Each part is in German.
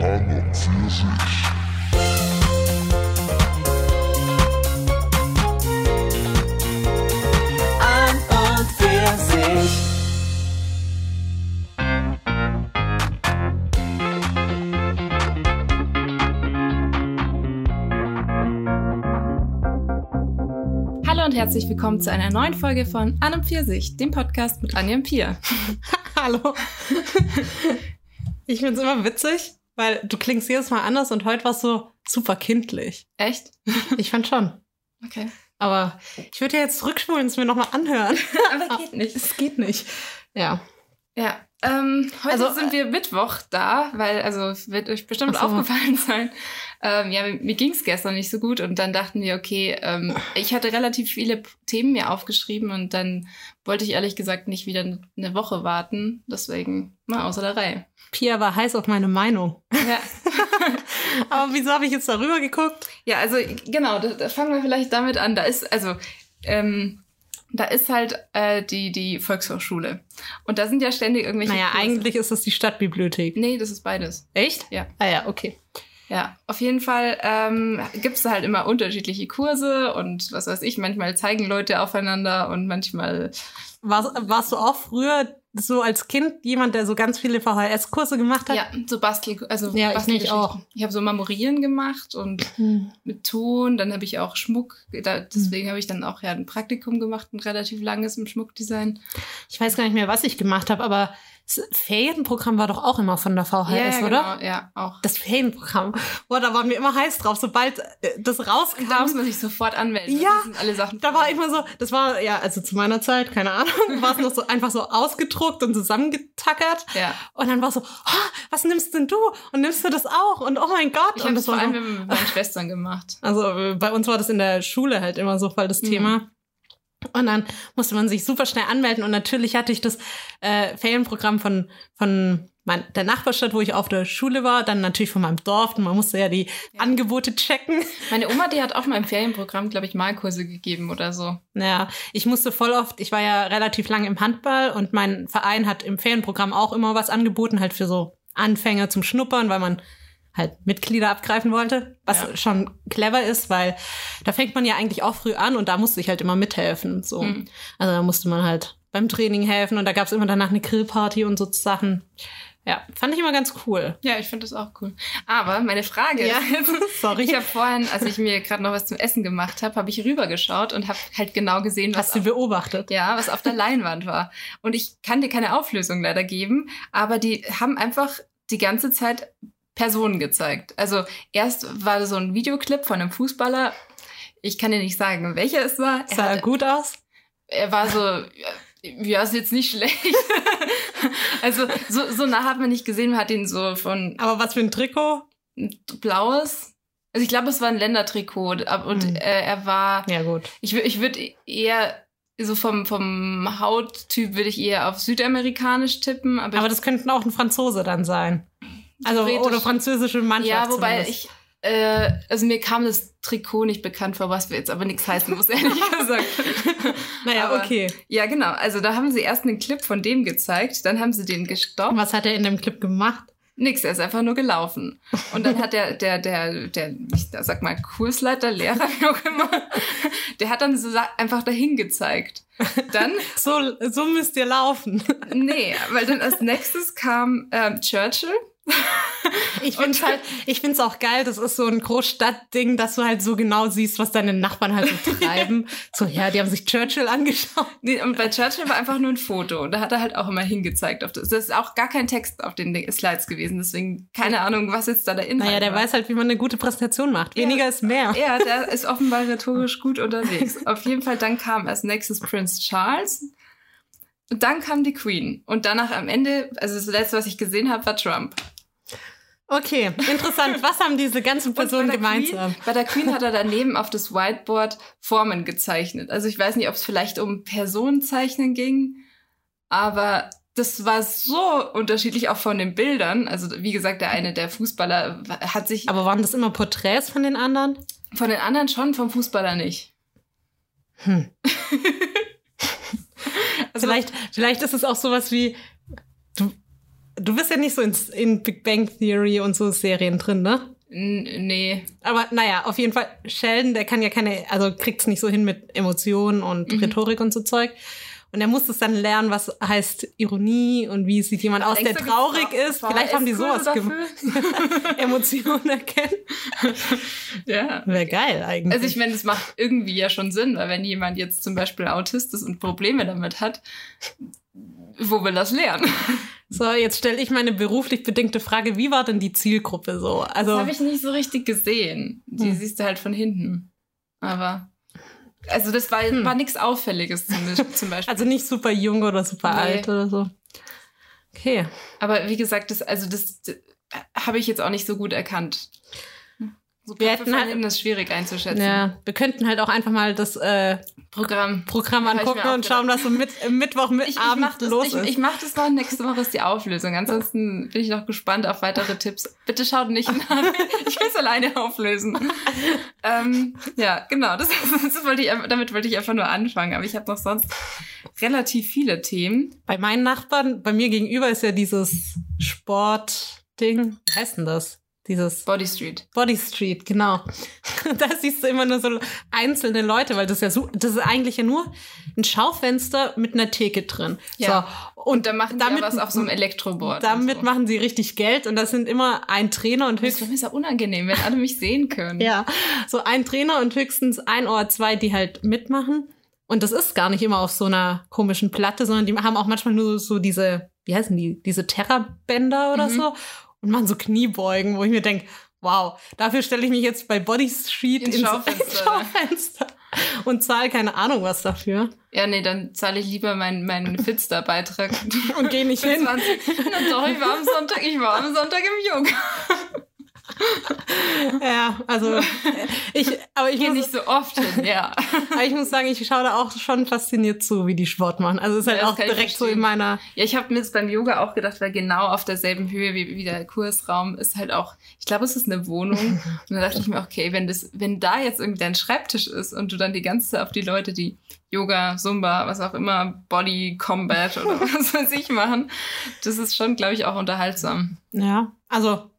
An und für sich. Herzlich willkommen zu einer neuen Folge von An und Pfirsich, dem Podcast mit Anja und Pia. Hallo. Ich find's immer witzig, weil du klingst jedes Mal anders und heute warst du super kindlich. Echt? Ich fand schon. Okay. Aber ich würde ja jetzt zurückspulen und es mir nochmal anhören. Aber geht nicht. Es geht nicht. Ja. Ja. Ähm, heute Also, sind wir Mittwoch da, weil, also es wird euch bestimmt so. aufgefallen sein. Ähm, ja, mir ging's gestern nicht so gut und dann dachten wir, okay, ähm, ich hatte relativ viele Themen mir aufgeschrieben und dann wollte ich ehrlich gesagt nicht wieder eine Woche warten. Deswegen mal außer der Reihe. Pia war heiß auf meine Meinung. Ja. Aber wieso habe ich jetzt darüber geguckt? Ja, also genau, da, da fangen wir vielleicht damit an. Da ist, also, ähm, da ist halt äh, die, die Volkshochschule. Und da sind ja ständig irgendwelche. Naja, Kurse. eigentlich ist das die Stadtbibliothek. Nee, das ist beides. Echt? Ja. Ah ja, okay. Ja, auf jeden Fall ähm, gibt es halt immer unterschiedliche Kurse und was weiß ich, manchmal zeigen Leute aufeinander und manchmal. Warst, warst du auch früher so als Kind jemand, der so ganz viele VHS-Kurse gemacht hat? Ja, so Bastel, also Ja, ich nicht Bastelgeschichten. auch. Ich habe so Marmorieren gemacht und Hm. mit Ton, dann habe ich auch Schmuck. Da, deswegen habe ich dann auch ja ein Praktikum gemacht, ein relativ langes im Schmuckdesign. Ich weiß gar nicht mehr, was ich gemacht habe, aber das Ferienprogramm war doch auch immer von der VHS, ja, oder? Genau, ja, auch. Das Ferienprogramm. Boah, da waren wir immer heiß drauf. Sobald äh, das Und da muss rauskam, man sich sofort anmelden. Ja, alle Sachen. da war immer so, das war ja, also zu meiner Zeit, keine Ahnung, war es noch so einfach so ausgedruckt und zusammengetackert. Ja. Und dann war so, oh, was nimmst denn du? Und nimmst du das auch? Und oh mein Gott. Ich und das vor war allem so, mit meinen Schwestern gemacht. also äh, bei uns war das in der Schule halt immer so voll das Mhm. Thema. Und dann musste man sich super schnell anmelden. Und natürlich hatte ich das äh, Ferienprogramm von, von mein, der Nachbarstadt, wo ich auf der Schule war, dann natürlich von meinem Dorf. Und man musste ja die Angebote checken. Meine Oma, die hat auch mal im Ferienprogramm, glaube ich, Malkurse gegeben oder so. Naja, ich musste voll oft, ich war ja relativ lange im Handball und mein Verein hat im Ferienprogramm auch immer was angeboten, halt für so Anfänger zum Schnuppern, weil man halt Mitglieder abgreifen wollte, was Ja. schon clever ist, weil da fängt man ja eigentlich auch früh an und da musste ich halt immer mithelfen. So. Mhm. Also da musste man halt beim Training helfen und da gab's immer danach eine Grillparty und so Sachen. Ja, fand ich immer ganz cool. Ja, ich finde das auch cool. Aber meine Frage Ja, ist sorry. ich habe vorhin, als ich mir gerade noch was zum Essen gemacht habe, habe ich rübergeschaut und habe halt genau gesehen, was Hast du auf, beobachtet? ja, was auf der Leinwand war. Und ich kann dir keine Auflösung leider geben, aber die haben einfach die ganze Zeit Personen gezeigt. Also erst war so ein Videoclip von einem Fußballer. Ich kann dir nicht sagen, welcher es war. Er, Sah er gut aus? er war so, ja, ist jetzt nicht schlecht. also so, so nah hat man nicht gesehen, man hat ihn so von Aber was für ein Trikot? blaues. Also ich glaube, es war ein Ländertrikot und Hm. äh, er war, Ja, gut. ich, ich würde eher so vom, vom Hauttyp würde ich eher auf südamerikanisch tippen, aber, Aber das könnten auch ein Franzose dann sein. Also, oder französische Mannschaft. ja, wobei zumindest. ich äh, also mir kam das Trikot nicht bekannt vor, was wir jetzt aber nichts heißen muss, ehrlich gesagt. Naja, aber- okay. Ja, genau. Also da haben sie erst einen Clip von dem gezeigt, dann haben sie den gestoppt. Und was hat er in dem Clip gemacht? Nix, er ist einfach nur gelaufen. Und dann hat der, der, der, der, ich sag mal, Kursleiter, Lehrer, wie auch immer, der hat dann so einfach dahin gezeigt. Dann, So, so müsst ihr laufen. nee, weil dann als nächstes kam ähm, Churchill. Ich finde halt, ich finde es auch geil. Das ist so ein Großstadtding, dass du halt so genau siehst, was deine Nachbarn halt so treiben. so, ja, die haben sich Churchill angeschaut. Nee, und bei Churchill war einfach nur ein Foto. Und da hat er halt auch immer hingezeigt. Auf das. das ist auch gar kein Text auf den Slides gewesen. Deswegen keine Ahnung, was jetzt da der Inhalt Naja, der war. weiß halt, wie man eine gute Präsentation macht. Weniger ist mehr. Ja, der ist offenbar rhetorisch gut unterwegs. Auf jeden Fall, dann kam als nächstes Prince Charles. Und dann kam die Queen. Und danach am Ende, also das letzte, was ich gesehen habe, war Trump. Okay, interessant. Was haben diese ganzen bei Personen der gemeinsam? Queen, bei der Queen hat er daneben auf das Whiteboard Formen gezeichnet. Also ich weiß nicht, ob es vielleicht um Personenzeichnen ging, aber das war so unterschiedlich auch von den Bildern. Also wie gesagt, der eine, der Fußballer, hat sich Aber waren das immer Porträts von den anderen? von den anderen schon, vom Fußballer nicht. Hm. Also, vielleicht, vielleicht ist es auch sowas wie, du, du bist ja nicht so in, in Big Bang Theory und so Serien drin, ne? N nee. Aber naja, auf jeden Fall, Sheldon, der kann ja keine, also kriegt's nicht so hin mit Emotionen und Mhm. Rhetorik und so Zeug. Und er muss es dann lernen, was heißt Ironie und wie sieht jemand aus, der traurig war- ist. war Vielleicht haben die sowas? Emotionen erkennen. Ja. Wäre geil eigentlich. Also ich meine, das macht irgendwie ja schon Sinn, weil wenn jemand jetzt zum Beispiel Autist ist und Probleme damit hat, wo will das lernen? So, jetzt stelle ich meine beruflich bedingte Frage, wie war denn die Zielgruppe so? Also, Das habe ich nicht so richtig gesehen. Die Hm. siehst du halt von hinten. Aber also das war, Hm. war nichts Auffälliges zum, zum Beispiel. also nicht super jung oder super Nee. alt oder so. Okay. Aber wie gesagt, das, also das, das habe ich jetzt auch nicht so gut erkannt. So Wir hätten halt- ist schwierig einzuschätzen. Ja, wir könnten halt auch einfach mal das äh, Programm. Programm ich angucken und schauen, was so mit, im Mittwoch mit Ich, ich Abend das, los ich, ist. ich mach das mal. Nächste Woche ist die Auflösung. Ansonsten bin ich noch gespannt auf weitere Tipps. Bitte schaut nicht nach. Ich will es alleine auflösen. ähm, ja, genau. Das, das wollte ich, damit wollte ich einfach nur anfangen. Aber ich habe noch sonst relativ viele Themen. Bei meinen Nachbarn, bei mir gegenüber ist ja dieses Sportding. Wie heißt denn das? Dieses Body Street. Body Street, genau. da siehst du immer nur so einzelne Leute, weil das ist ja so, das ist eigentlich ja nur ein Schaufenster mit einer Theke drin. Ja. So. Und da machen damit- sie ja was auf so einem Elektroboard. Damit so. machen sie richtig Geld und das sind immer ein Trainer und Das höchstens ist mir so unangenehm, wenn alle mich sehen können. Ja, so ein Trainer und höchstens ein oder zwei, die halt mitmachen. Und das ist gar nicht immer auf so einer komischen Platte, sondern die haben auch manchmal nur so diese, wie heißen die, diese Terrabänder oder Mhm. so und machen so Kniebeugen, wo ich mir denke, wow, dafür stelle ich mich jetzt bei Body Street Ins ins Schaufenster. ins Schaufenster und zahle keine Ahnung was dafür Ja, nee, dann zahle ich lieber meinen meinen Fitster-Beitrag. und gehe nicht hin. 20. Na doch, ich war am Sonntag, ich war am Sonntag im Yoga. Ja, also ich, aber ich gehe nicht so oft hin, ja. aber ich muss sagen, ich schaue da auch schon fasziniert zu, wie die Sport machen. Also es ist Ja, halt das auch direkt so in meiner Ja, ich habe mir jetzt beim Yoga auch gedacht, weil genau auf derselben Höhe wie, wie der Kursraum ist halt auch, ich glaube, es ist eine Wohnung. Und dann dachte ich mir, okay, wenn das, wenn da jetzt irgendwie dein Schreibtisch ist und du dann die ganze Zeit auf die Leute, die Yoga, Zumba, was auch immer, Body Combat oder was weiß ich machen, das ist schon, glaube ich, auch unterhaltsam. Ja, also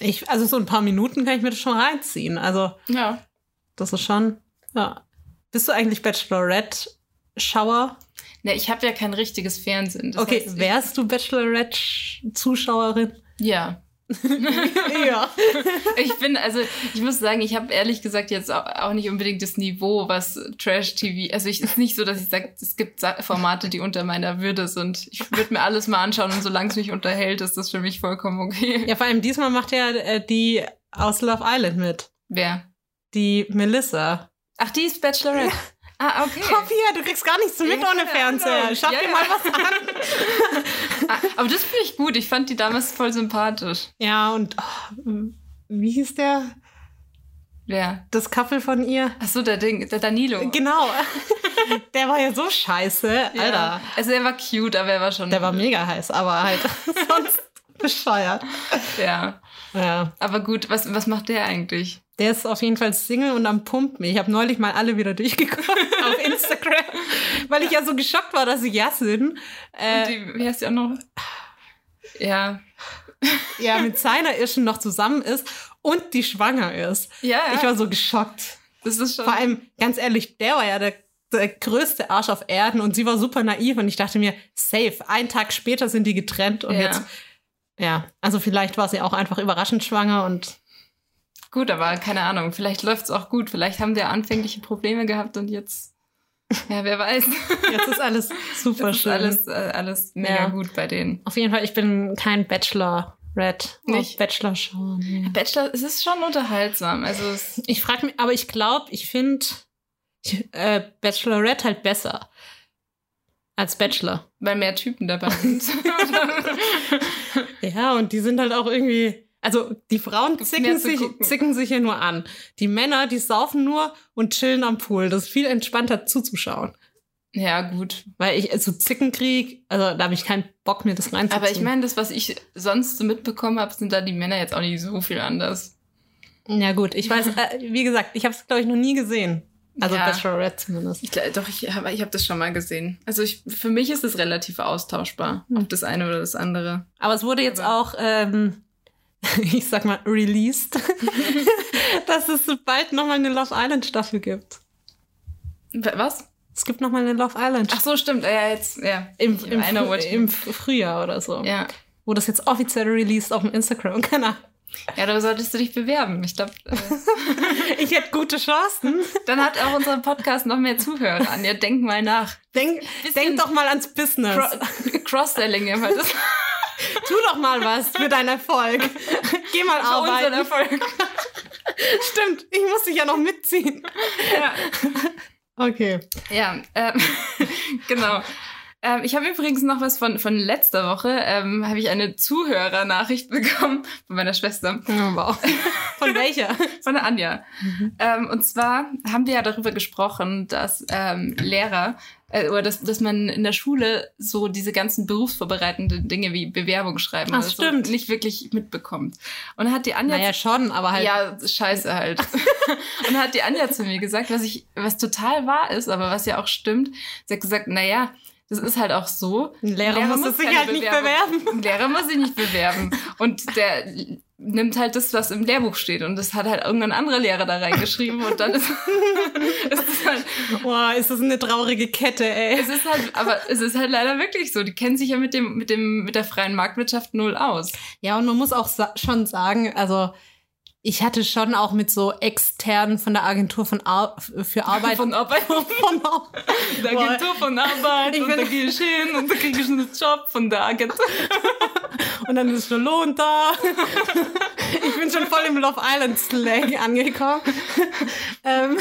ich, also so ein paar Minuten kann ich mir das schon reinziehen. Also Ja. das ist schon, ja. Bist du eigentlich Bachelorette-Schauer? Ne, ich habe ja kein richtiges Fernsehen. Okay, heißt, wärst du Bachelorette-Zuschauerin? Ja. Ja. Ich bin, also ich muss sagen, ich habe ehrlich gesagt jetzt auch, nicht unbedingt das Niveau, was Trash-TV, also ich ist nicht so, dass ich sage, es gibt Formate, die unter meiner Würde sind. Ich würde mir alles mal anschauen und solange es mich unterhält, ist das für mich vollkommen okay. Ja, vor allem diesmal macht ja äh, die aus Love Island mit. Wer? Die Melissa. Ach, die ist Bachelorette. Ah, okay. Sophia, du kriegst gar nichts mit Ja, ohne keine Fernseher. Schaff Ja, dir ja. mal was an. Ah, aber das finde ich gut. Ich fand die damals voll sympathisch. Ja, und oh, wie hieß der? Wer? Das Couple von ihr? Ach so, der Ding, der Danilo. Genau. Der war ja so scheiße. Ja. Alter. Also er war cute, aber er war schon. Der war mega heiß, aber halt sonst bescheuert. Ja. Ja. Aber gut, was, was macht der eigentlich? Der ist auf jeden Fall Single und am Pumpen. Ich habe neulich mal alle wieder durchgeguckt auf Instagram, weil ich ja so geschockt war, dass sie ja sind. Und Äh, die, wie heißt die auch noch? Ja. ja, mit seiner Irschen noch zusammen ist und die schwanger ist. Ja, ja. Ich war so geschockt. das ist schon. Vor allem, ganz ehrlich, der war ja der, der größte Arsch auf Erden und sie war super naiv und ich dachte mir, safe, einen Tag später sind die getrennt und Ja. jetzt, ja, also vielleicht war sie auch einfach überraschend schwanger und Gut, aber keine Ahnung. Vielleicht läuft's auch gut. Vielleicht haben ja anfängliche Probleme gehabt und jetzt. Ja, wer weiß. jetzt ist alles super ist schön. alles, äh, alles mega Ja. gut bei denen. Auf jeden Fall, ich bin kein Bachelor. Red. Nicht? Bachelor schauen. Nee. Bachelor, es ist schon unterhaltsam. Also es, Ich frage mich, aber ich glaube, ich finde äh, Bachelorette halt besser als Bachelor. weil mehr Typen dabei sind. Ja, und die sind halt auch irgendwie. Also die Frauen zicken sich, zicken sich ja nur an. Die Männer, die saufen nur und chillen am Pool. Das ist viel entspannter zuzuschauen. ja, gut. Weil ich so Zickenkrieg, also da habe ich keinen Bock, mir das reinzuziehen. Aber ich meine, das, was ich sonst so mitbekommen habe, sind da die Männer jetzt auch nicht so viel anders. Ja gut, ich weiß, äh, wie gesagt, ich habe es, glaube ich, noch nie gesehen. Also Ja. Bachelorette zumindest. Ich, doch, ich habe ich hab das schon mal gesehen. Also ich, für mich ist es relativ austauschbar, Hm. ob das eine oder das andere. Aber es wurde jetzt Aber- auch, ähm, ich sag mal, released, dass es bald nochmal eine Love Island Staffel gibt. Was? Es gibt nochmal eine Love Island Ach so, stimmt. Ja, jetzt, ja. im, im, you- im Frühjahr oder so. Ja. Wo das jetzt offiziell released auf dem Instagram. Keine Ahnung. Ja, da solltest du dich bewerben. Ich glaube, äh, Ich hätte gute Chancen. dann hat auch unser Podcast noch mehr Zuhörer. Anja, denk mal nach. Denk, denk doch mal ans Business. Cro Cross-Selling immer das tu doch mal was für deinen Erfolg. Geh mal für unseren arbeiten. Erfolg. Stimmt, ich muss dich ja noch mitziehen. Ja, Okay. ja ähm, genau. Ähm, ich habe übrigens noch was von, von letzter Woche. Ähm, habe ich eine Zuhörernachricht bekommen von meiner Schwester. Oh, wow. Von welcher? Von der Anja. Ähm, und zwar haben wir ja darüber gesprochen, dass ähm, Lehrer äh, oder dass, dass man in der Schule so diese ganzen berufsvorbereitenden Dinge wie Bewerbung schreiben Ach, oder stimmt. so nicht wirklich mitbekommt. Und dann hat die Anja Naja, schon, aber halt. ja, scheiße halt. und dann hat die Anja zu mir gesagt, was ich, was total wahr ist, aber was ja auch stimmt. Sie hat gesagt, na ja, das ist halt auch so. Ein Lehrer muss es sich halt nicht Bewerbung- bewerben. Ein Lehrer muss sich nicht bewerben. Und der nimmt halt das, was im Lehrbuch steht. Und das hat halt irgendein anderer Lehrer da reingeschrieben. Und dann ist, ist es halt, Boah, ist das eine traurige Kette, ey. es ist halt, aber es ist halt leider wirklich so. Die kennen sich ja mit dem, mit dem, mit der freien Marktwirtschaft null aus. Ja, und man muss auch sa schon sagen, also ich hatte schon auch mit so externen von der Agentur von Ar für Arbeit Von Arbeit. von Ar Der. Agentur von Arbeit Ich und da gehe ich hin und da kriege ich einen Job von der Agentur. und dann ist schon Lohn da. ich bin schon voll im Love Island Slang angekommen. ähm,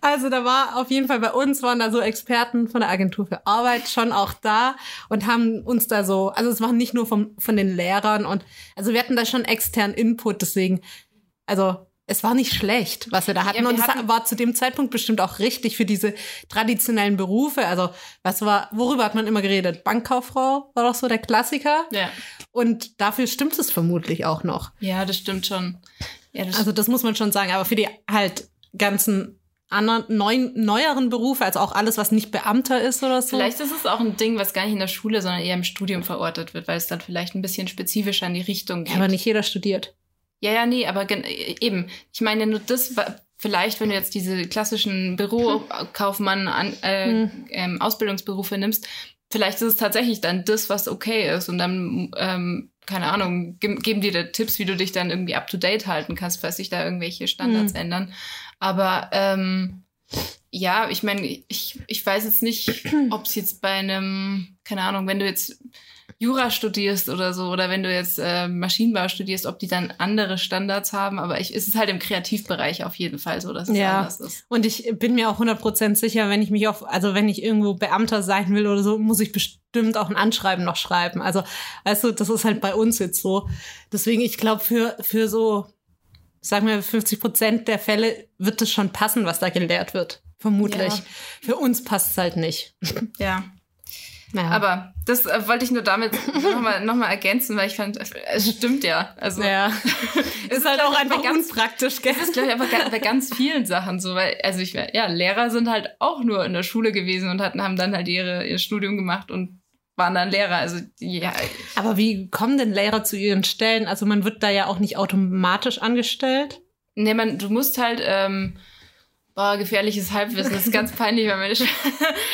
also da war auf jeden Fall bei uns waren da so Experten von der Agentur für Arbeit schon auch da und haben uns da so, also es waren nicht nur vom, von den Lehrern und also wir hatten da schon externen Input, deswegen, also es war nicht schlecht, was wir da hatten. wir und es hatten- war zu dem Zeitpunkt bestimmt auch richtig für diese traditionellen Berufe. Also, was war, worüber hat man immer geredet? Bankkauffrau war doch so der Klassiker. Ja. Und dafür stimmt es vermutlich auch noch. Ja, das stimmt schon. Ja, das Also, das muss man schon sagen. Aber für die halt ganzen anderen, neuen, neueren Berufe, also auch alles, was nicht Beamter ist oder so. Vielleicht ist es auch ein Ding, was gar nicht in der Schule, sondern eher im Studium verortet wird, weil es dann vielleicht ein bisschen spezifischer in die Richtung geht. Ja, aber nicht jeder studiert. Ja, ja, nee, aber gen- eben. Ich meine nur das, vielleicht, wenn du jetzt diese klassischen Bürokaufmann an, äh, Hm. ähm, Ausbildungsberufe nimmst, vielleicht ist es tatsächlich dann das, was okay ist und dann, ähm, keine Ahnung, ge geben dir da Tipps, wie du dich dann irgendwie up to date halten kannst, falls sich da irgendwelche Standards Hm. ändern. Aber ähm, ja, ich meine, ich, ich weiß jetzt nicht, ob es jetzt bei einem, keine Ahnung, wenn du jetzt Jura studierst oder so, oder wenn du jetzt äh, Maschinenbau studierst, ob die dann andere Standards haben. Aber ich, es ist halt im Kreativbereich auf jeden Fall so, dass es Ja. anders ist. Und ich bin mir auch 100% sicher, wenn ich mich auf, also wenn ich irgendwo Beamter sein will oder so, muss ich bestimmt auch ein Anschreiben noch schreiben. Also, weißt du, das ist halt bei uns jetzt so. Deswegen, ich glaube, für, für so, sagen wir 50% der Fälle wird es schon passen, was da gelehrt wird. Vermutlich. Ja. Für uns passt es halt nicht. Ja. Naja. Aber das äh, wollte ich nur damit nochmal noch mal ergänzen, weil ich fand, es stimmt ja. Also ja. ist halt auch einfach ganz- unpraktisch, gell? Das ist, glaube ich, ga- bei ganz vielen Sachen so, weil, also ich, ja, Lehrer sind halt auch nur in der Schule gewesen und hatten, haben dann halt ihre, ihr Studium gemacht und waren dann Lehrer. Also, ja, Aber wie kommen denn Lehrer zu ihren Stellen? Also man wird da ja auch nicht automatisch angestellt. nee, man, du musst halt, ähm, boah, gefährliches Halbwissen, das ist ganz peinlich, weil meine Sch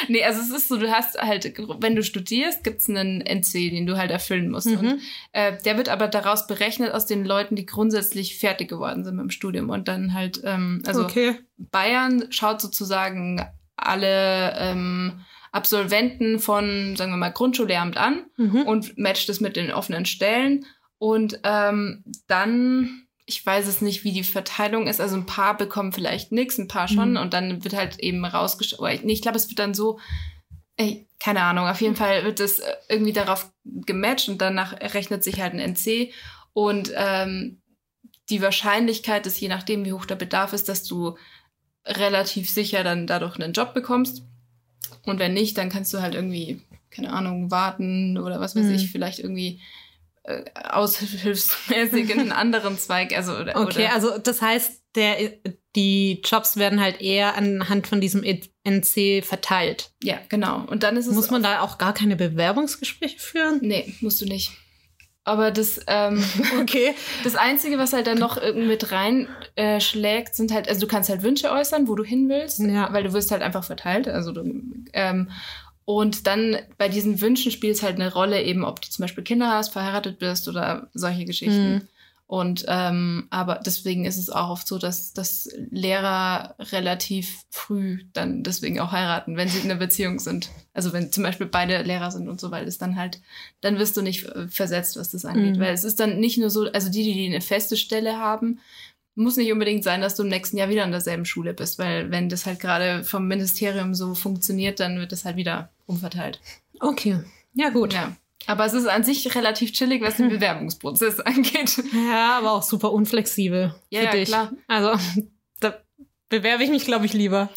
Nee, also es ist so, du hast halt, wenn du studierst, gibt's einen NC, den du halt erfüllen musst. Mhm. Und äh, der wird aber daraus berechnet aus den Leuten, die grundsätzlich fertig geworden sind mit dem Studium und dann halt, ähm, also okay. Bayern schaut sozusagen alle ähm, Absolventen von, sagen wir mal, Grundschullehramt an Mhm. und matcht es mit den offenen Stellen. Und ähm, dann, ich weiß es nicht, wie die Verteilung ist. Also ein paar bekommen vielleicht nichts, ein paar schon. Mhm. Und dann wird halt eben rausgeschaut. Nee, ich glaube, es wird dann so, ey, keine Ahnung, auf jeden Fall wird das äh, irgendwie darauf gematcht und danach rechnet sich halt ein NC. Und ähm, die Wahrscheinlichkeit ist, je nachdem, wie hoch der Bedarf ist, dass du relativ sicher dann dadurch einen Job bekommst. Und wenn nicht, dann kannst du halt irgendwie, keine Ahnung, warten oder was weiß Hm. ich, vielleicht irgendwie äh, aushilfsmäßig in einen anderen Zweig. Also, oder, Okay, oder, also das heißt, der, die Jobs werden halt eher anhand von diesem NC verteilt. Ja, genau. Und dann ist es. Muss man da auch gar keine Bewerbungsgespräche führen? Nee, musst du nicht. Aber das, ähm, Okay. das Einzige, was halt dann noch irgendwie mit reinschlägt, äh, sind halt, also du kannst halt Wünsche äußern, wo du hin willst, Ja. weil du wirst halt einfach verteilt. Also du, ähm, und dann bei diesen Wünschen spielt es halt eine Rolle, eben ob du zum Beispiel Kinder hast, verheiratet bist oder solche Geschichten. Mhm. Und ähm, aber deswegen ist es auch oft so, dass, dass Lehrer relativ früh dann deswegen auch heiraten, wenn sie in einer Beziehung sind. Also wenn zum Beispiel beide Lehrer sind und so, weil es dann halt, dann wirst du nicht versetzt, was das angeht. Mhm. Weil es ist dann nicht nur so, also die, die eine feste Stelle haben, muss nicht unbedingt sein, dass du im nächsten Jahr wieder an derselben Schule bist, weil wenn das halt gerade vom Ministerium so funktioniert, dann wird das halt wieder umverteilt. Okay. Ja, gut. Ja. Aber es ist an sich relativ chillig, was den Bewerbungsprozess angeht. Ja, aber auch super unflexibel. Ja, ja, klar. Also, da bewerbe ich mich, glaube ich, lieber.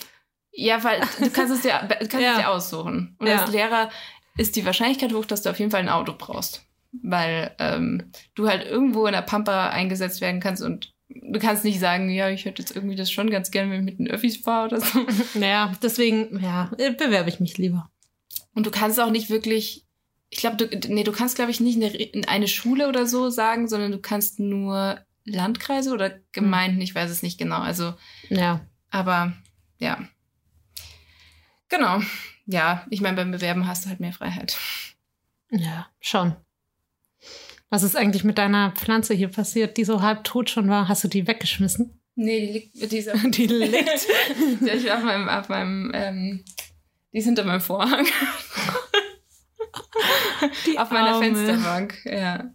Ja, weil du kannst es dir, kannst Ja. es dir aussuchen. Und Ja. als Lehrer ist die Wahrscheinlichkeit hoch, dass du auf jeden Fall ein Auto brauchst. Weil ähm, du halt irgendwo in der Pampa eingesetzt werden kannst und du kannst nicht sagen, ja, ich hätte jetzt irgendwie das schon ganz gerne, wenn ich mit den Öffis fahre oder so. Naja, deswegen, ja, bewerbe ich mich lieber. Und du kannst auch nicht wirklich, ich glaube, du, nee, du kannst, glaube ich, nicht eine, in eine Schule oder so sagen, sondern du kannst nur Landkreise oder Gemeinden, ich weiß es nicht genau. Also Ja. Aber ja. Genau. Ja, ich meine, beim Bewerben hast du halt mehr Freiheit. Ja, schon. Was ist eigentlich mit deiner Pflanze hier passiert, die so halb tot schon war? Hast du die weggeschmissen? Nee, die liegt, die ist, Die liegt. die auf meinem, auf meinem, ähm, die ist hinter meinem Vorhang. Die auf meiner Arme. Fensterbank, ja.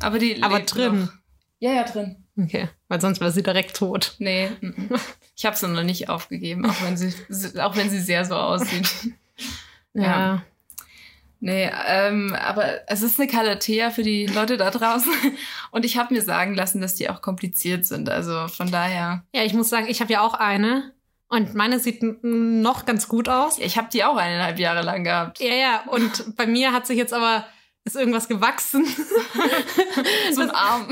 Aber die Aber drin. Noch. Ja, ja, drin. Okay, weil sonst wäre sie direkt tot. Nee, mm, mm. ich habe sie noch nicht aufgegeben, auch wenn sie, auch wenn sie sehr so aussieht. Ja. Nee, ähm, aber es ist eine Calathea für die Leute da draußen. Und ich habe mir sagen lassen, dass die auch kompliziert sind. Also von daher. Ja, ich muss sagen, ich habe ja auch eine. Und meine sieht noch ganz gut aus. Ich habe die auch eineinhalb Jahre lang gehabt. Ja, ja. Und bei mir hat sich jetzt aber ist irgendwas gewachsen. So ein Arm.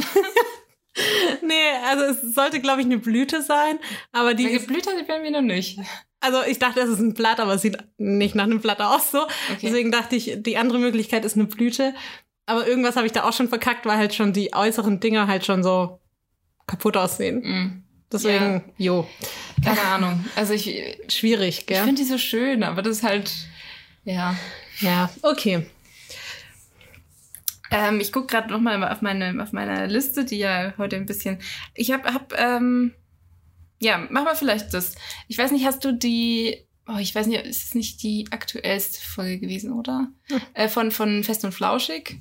nee, also es sollte, glaube ich, eine Blüte sein. Aber die Die ist, geblüht hat die bei mir noch nicht. also ich dachte, es ist ein Blatt, aber es sieht nicht nach einem Blatt aus so. Okay. Deswegen dachte ich, die andere Möglichkeit ist eine Blüte. Aber irgendwas habe ich da auch schon verkackt, weil halt schon die äußeren Dinger halt schon so kaputt aussehen. Mm, Deswegen, jo, keine Ahnung. Also ich, ich schwierig, gell? finde die so schön, aber das ist halt. Ja. ja, okay. Ähm, ich gucke gerade nochmal auf meine, auf meine Liste, die ja heute ein bisschen. Ich habe, hab, ähm, ja, mach mal vielleicht das. Ich weiß nicht, hast du die. Oh, ich weiß nicht, ist es nicht die aktuellste Folge gewesen, oder? Hm. Äh, von, von Fest und Flauschig.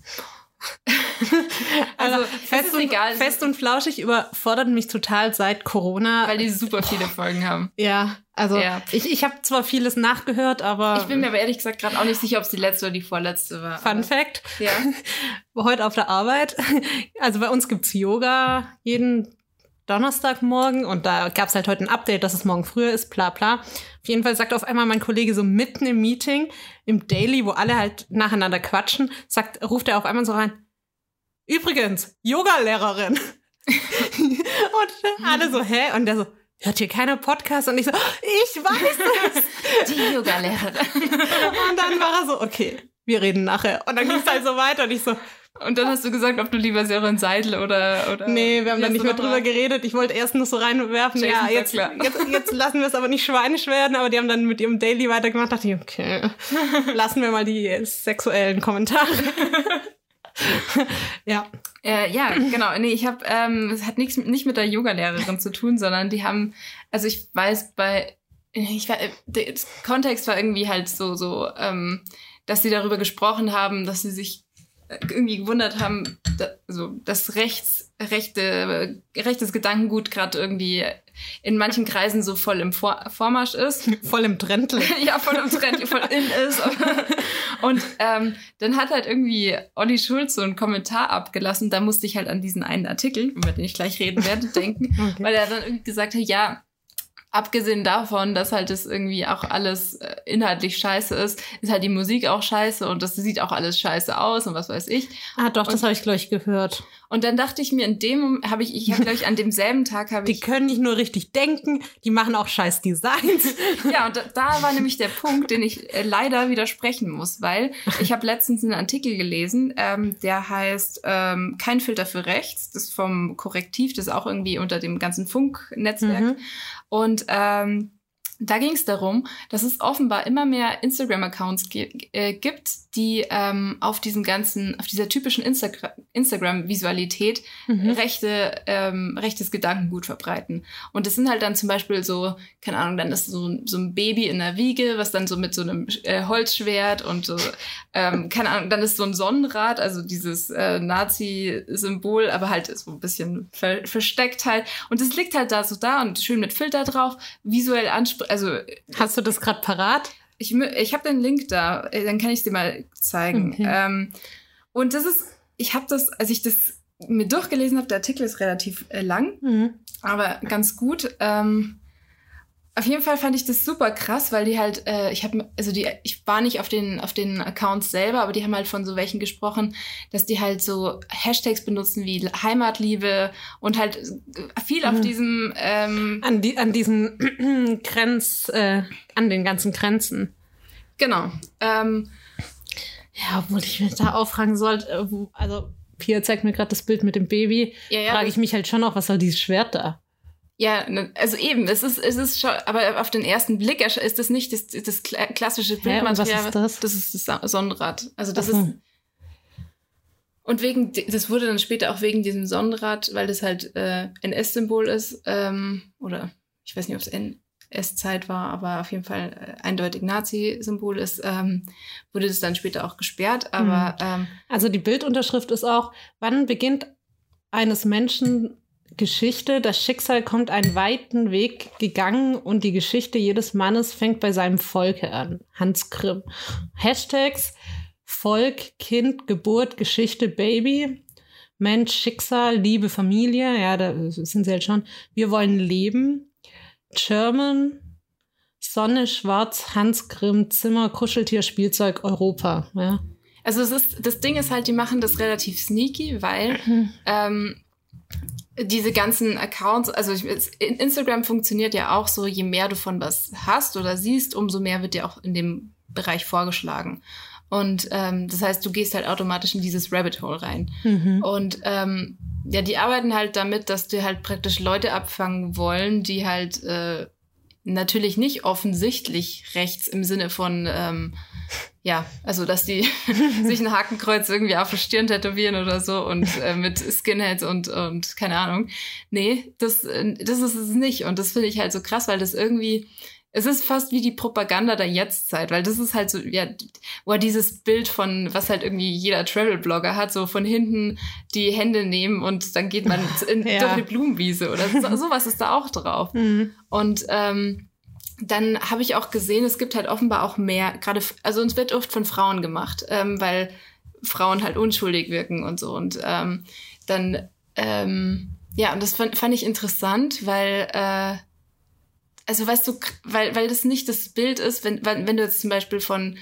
also, Also es fest, und, egal, es fest und flauschig überfordert mich total seit Corona. weil die super viele Folgen haben. ja, also Ja. ich, ich habe zwar vieles nachgehört, aber Ich bin mir aber ehrlich gesagt gerade auch nicht sicher, ob es die letzte oder die vorletzte war. Fun aber- Fact, Ja. heute auf der Arbeit, also bei uns gibt's Yoga jeden Donnerstagmorgen und da gab's halt heute ein Update, dass es morgen früher ist, bla bla. Auf jeden Fall sagt auf einmal mein Kollege so mitten im Meeting, im Daily, wo alle halt nacheinander quatschen, sagt, ruft er auf einmal so rein, übrigens, Yoga-Lehrerin. und alle so, hä? Und der so, hört hier keiner Podcast? Und ich so, ich weiß es. Die Yoga-Lehrerin. Und dann war er so, okay, wir reden nachher. Und dann ging's halt so weiter und ich so, Und dann hast du gesagt, ob du lieber Sören Seidel oder, oder. Nee, wir haben da nicht mehr noch drüber geredet. Ich wollte erst nur so reinwerfen. Jason ja, jetzt, jetzt, jetzt lassen wir es aber nicht schweinisch werden. Aber die haben dann mit ihrem Daily weitergemacht. Dachte ich, okay, lassen wir mal die sexuellen Kommentare. ja, Äh, ja, genau. Nee, ich habe, ähm, es hat nichts nicht mit der Yoga-Lehrerin zu tun, sondern die haben, also ich weiß bei, ich war, der Kontext war irgendwie halt so, so, ähm, dass sie darüber gesprochen haben, dass sie sich irgendwie gewundert haben, da, so, dass rechts, rechte, rechtes Gedankengut gerade irgendwie in manchen Kreisen so voll im Vor Vormarsch ist. voll im Trend. ja, voll im Trend, voll in ist. Und ähm, dann hat halt irgendwie Olli Schulz so einen Kommentar abgelassen. Da musste ich halt an diesen einen Artikel, über den ich gleich reden werde, denken. Okay. Weil er dann irgendwie gesagt hat, ja, abgesehen davon, dass halt das irgendwie auch alles äh, inhaltlich scheiße ist, ist halt die Musik auch scheiße und das sieht auch alles scheiße aus und was weiß ich. Ah, doch, das habe ich gleich gehört. Und dann dachte ich mir, in dem habe ich, ich habe gleich an demselben Tag habe Die ich, können nicht nur richtig denken, die machen auch scheiß Designs. ja, und da, da war nämlich der Punkt, den ich äh, leider widersprechen muss, weil ich habe letztens einen Artikel gelesen, ähm, der heißt ähm, Kein Filter für Rechts, das ist vom Korrektiv, das ist auch irgendwie unter dem ganzen Funknetzwerk. Mhm. Und ähm, da ging es darum, dass es offenbar immer mehr Instagram-Accounts äh, gibt, die ähm, auf diesem ganzen, auf dieser typischen Instagra Instagram-Visualität Mhm. rechte, ähm, rechtes Gedankengut verbreiten. Und das sind halt dann zum Beispiel so, keine Ahnung, dann ist so, ein- so ein Baby in der Wiege, was dann so mit so einem äh, Holzschwert und so, ähm, keine Ahnung, dann ist so ein Sonnenrad, also dieses äh, Nazi-Symbol, aber halt so ein bisschen ver versteckt halt. Und es liegt halt da so da und schön mit Filter drauf, visuell ansprechend, also Hast du das gerade parat? ich, ich habe den Link da, äh, dann kann ich dir mal zeigen. Okay. Ähm, und das ist, ich habe das, als ich das mir durchgelesen habe, der Artikel ist relativ äh, lang, Mhm. aber ganz gut. Ähm, auf jeden Fall fand ich das super krass, weil die halt, äh, ich habe, also die, ich war nicht auf den auf den Accounts selber, aber die haben halt von so welchen gesprochen, dass die halt so Hashtags benutzen wie Heimatliebe und halt äh, viel auf Mhm. diesem ähm, An, die, an diesen Grenz, äh, an den ganzen Grenzen. genau. Ähm, Ja, obwohl ich mir da auffragen sollte, äh, also Pia zeigt mir gerade das Bild mit dem Baby, ja, ja, frage ich mich halt schon noch, was soll dieses Schwert da? Ja, ne, also eben, es ist, es ist schon, aber auf den ersten Blick ist das nicht das, das kla- klassische und was Bildmaterial. ist das? Das ist das Sonnenrad. Also das so. ist und wegen, das wurde dann später auch wegen diesem Sonnenrad, weil das halt äh, NS-Symbol ist, ähm, oder ich weiß nicht, ob es NS-Zeit war, aber auf jeden Fall äh, eindeutig Nazi-Symbol ist, ähm, wurde das dann später auch gesperrt. Aber ähm, Also die Bildunterschrift ist auch, wann beginnt eines Menschen Geschichte, das Schicksal kommt einen weiten Weg gegangen und die Geschichte jedes Mannes fängt bei seinem Volke an. Hans Grimm. Hashtags Volk, Kind, Geburt, Geschichte, Baby, Mensch, Schicksal, Liebe, Familie, ja, da sind sie halt schon. Wir wollen leben. German, Sonne, Schwarz, Hans Grimm, Zimmer, Kuscheltier, Spielzeug, Europa. Ja. also es ist, das Ding ist halt, die machen das relativ sneaky, weil ähm, diese ganzen Accounts, also ich, Instagram funktioniert ja auch so, je mehr du von was hast oder siehst, umso mehr wird dir auch in dem Bereich vorgeschlagen. Und ähm, das heißt, du gehst halt automatisch in dieses Rabbit Hole rein. Mhm. Und ähm, ja, die arbeiten halt damit, dass die halt praktisch Leute abfangen wollen, die halt äh, natürlich nicht offensichtlich rechts im Sinne von ähm, ja, also dass die sich ein Hakenkreuz irgendwie auf die Stirn tätowieren oder so und äh, mit Skinheads und und keine Ahnung. Nee, das äh, das ist es nicht und das finde ich halt so krass, weil das irgendwie es ist fast wie die Propaganda der Jetztzeit, weil das ist halt so, ja, wo dieses Bild von, was halt irgendwie jeder Travel-Blogger hat, so von hinten die Hände nehmen und dann geht man in, Ja. durch eine Blumenwiese oder so, sowas ist da auch drauf. Mhm. Und ähm, dann habe ich auch gesehen, es gibt halt offenbar auch mehr, gerade, also uns wird oft von Frauen gemacht, ähm, weil Frauen halt unschuldig wirken und so. Und ähm, dann, ähm, ja, und das fand, fand ich interessant, weil, äh, also weißt du, weil, weil das nicht das Bild ist, wenn, wenn du jetzt zum Beispiel von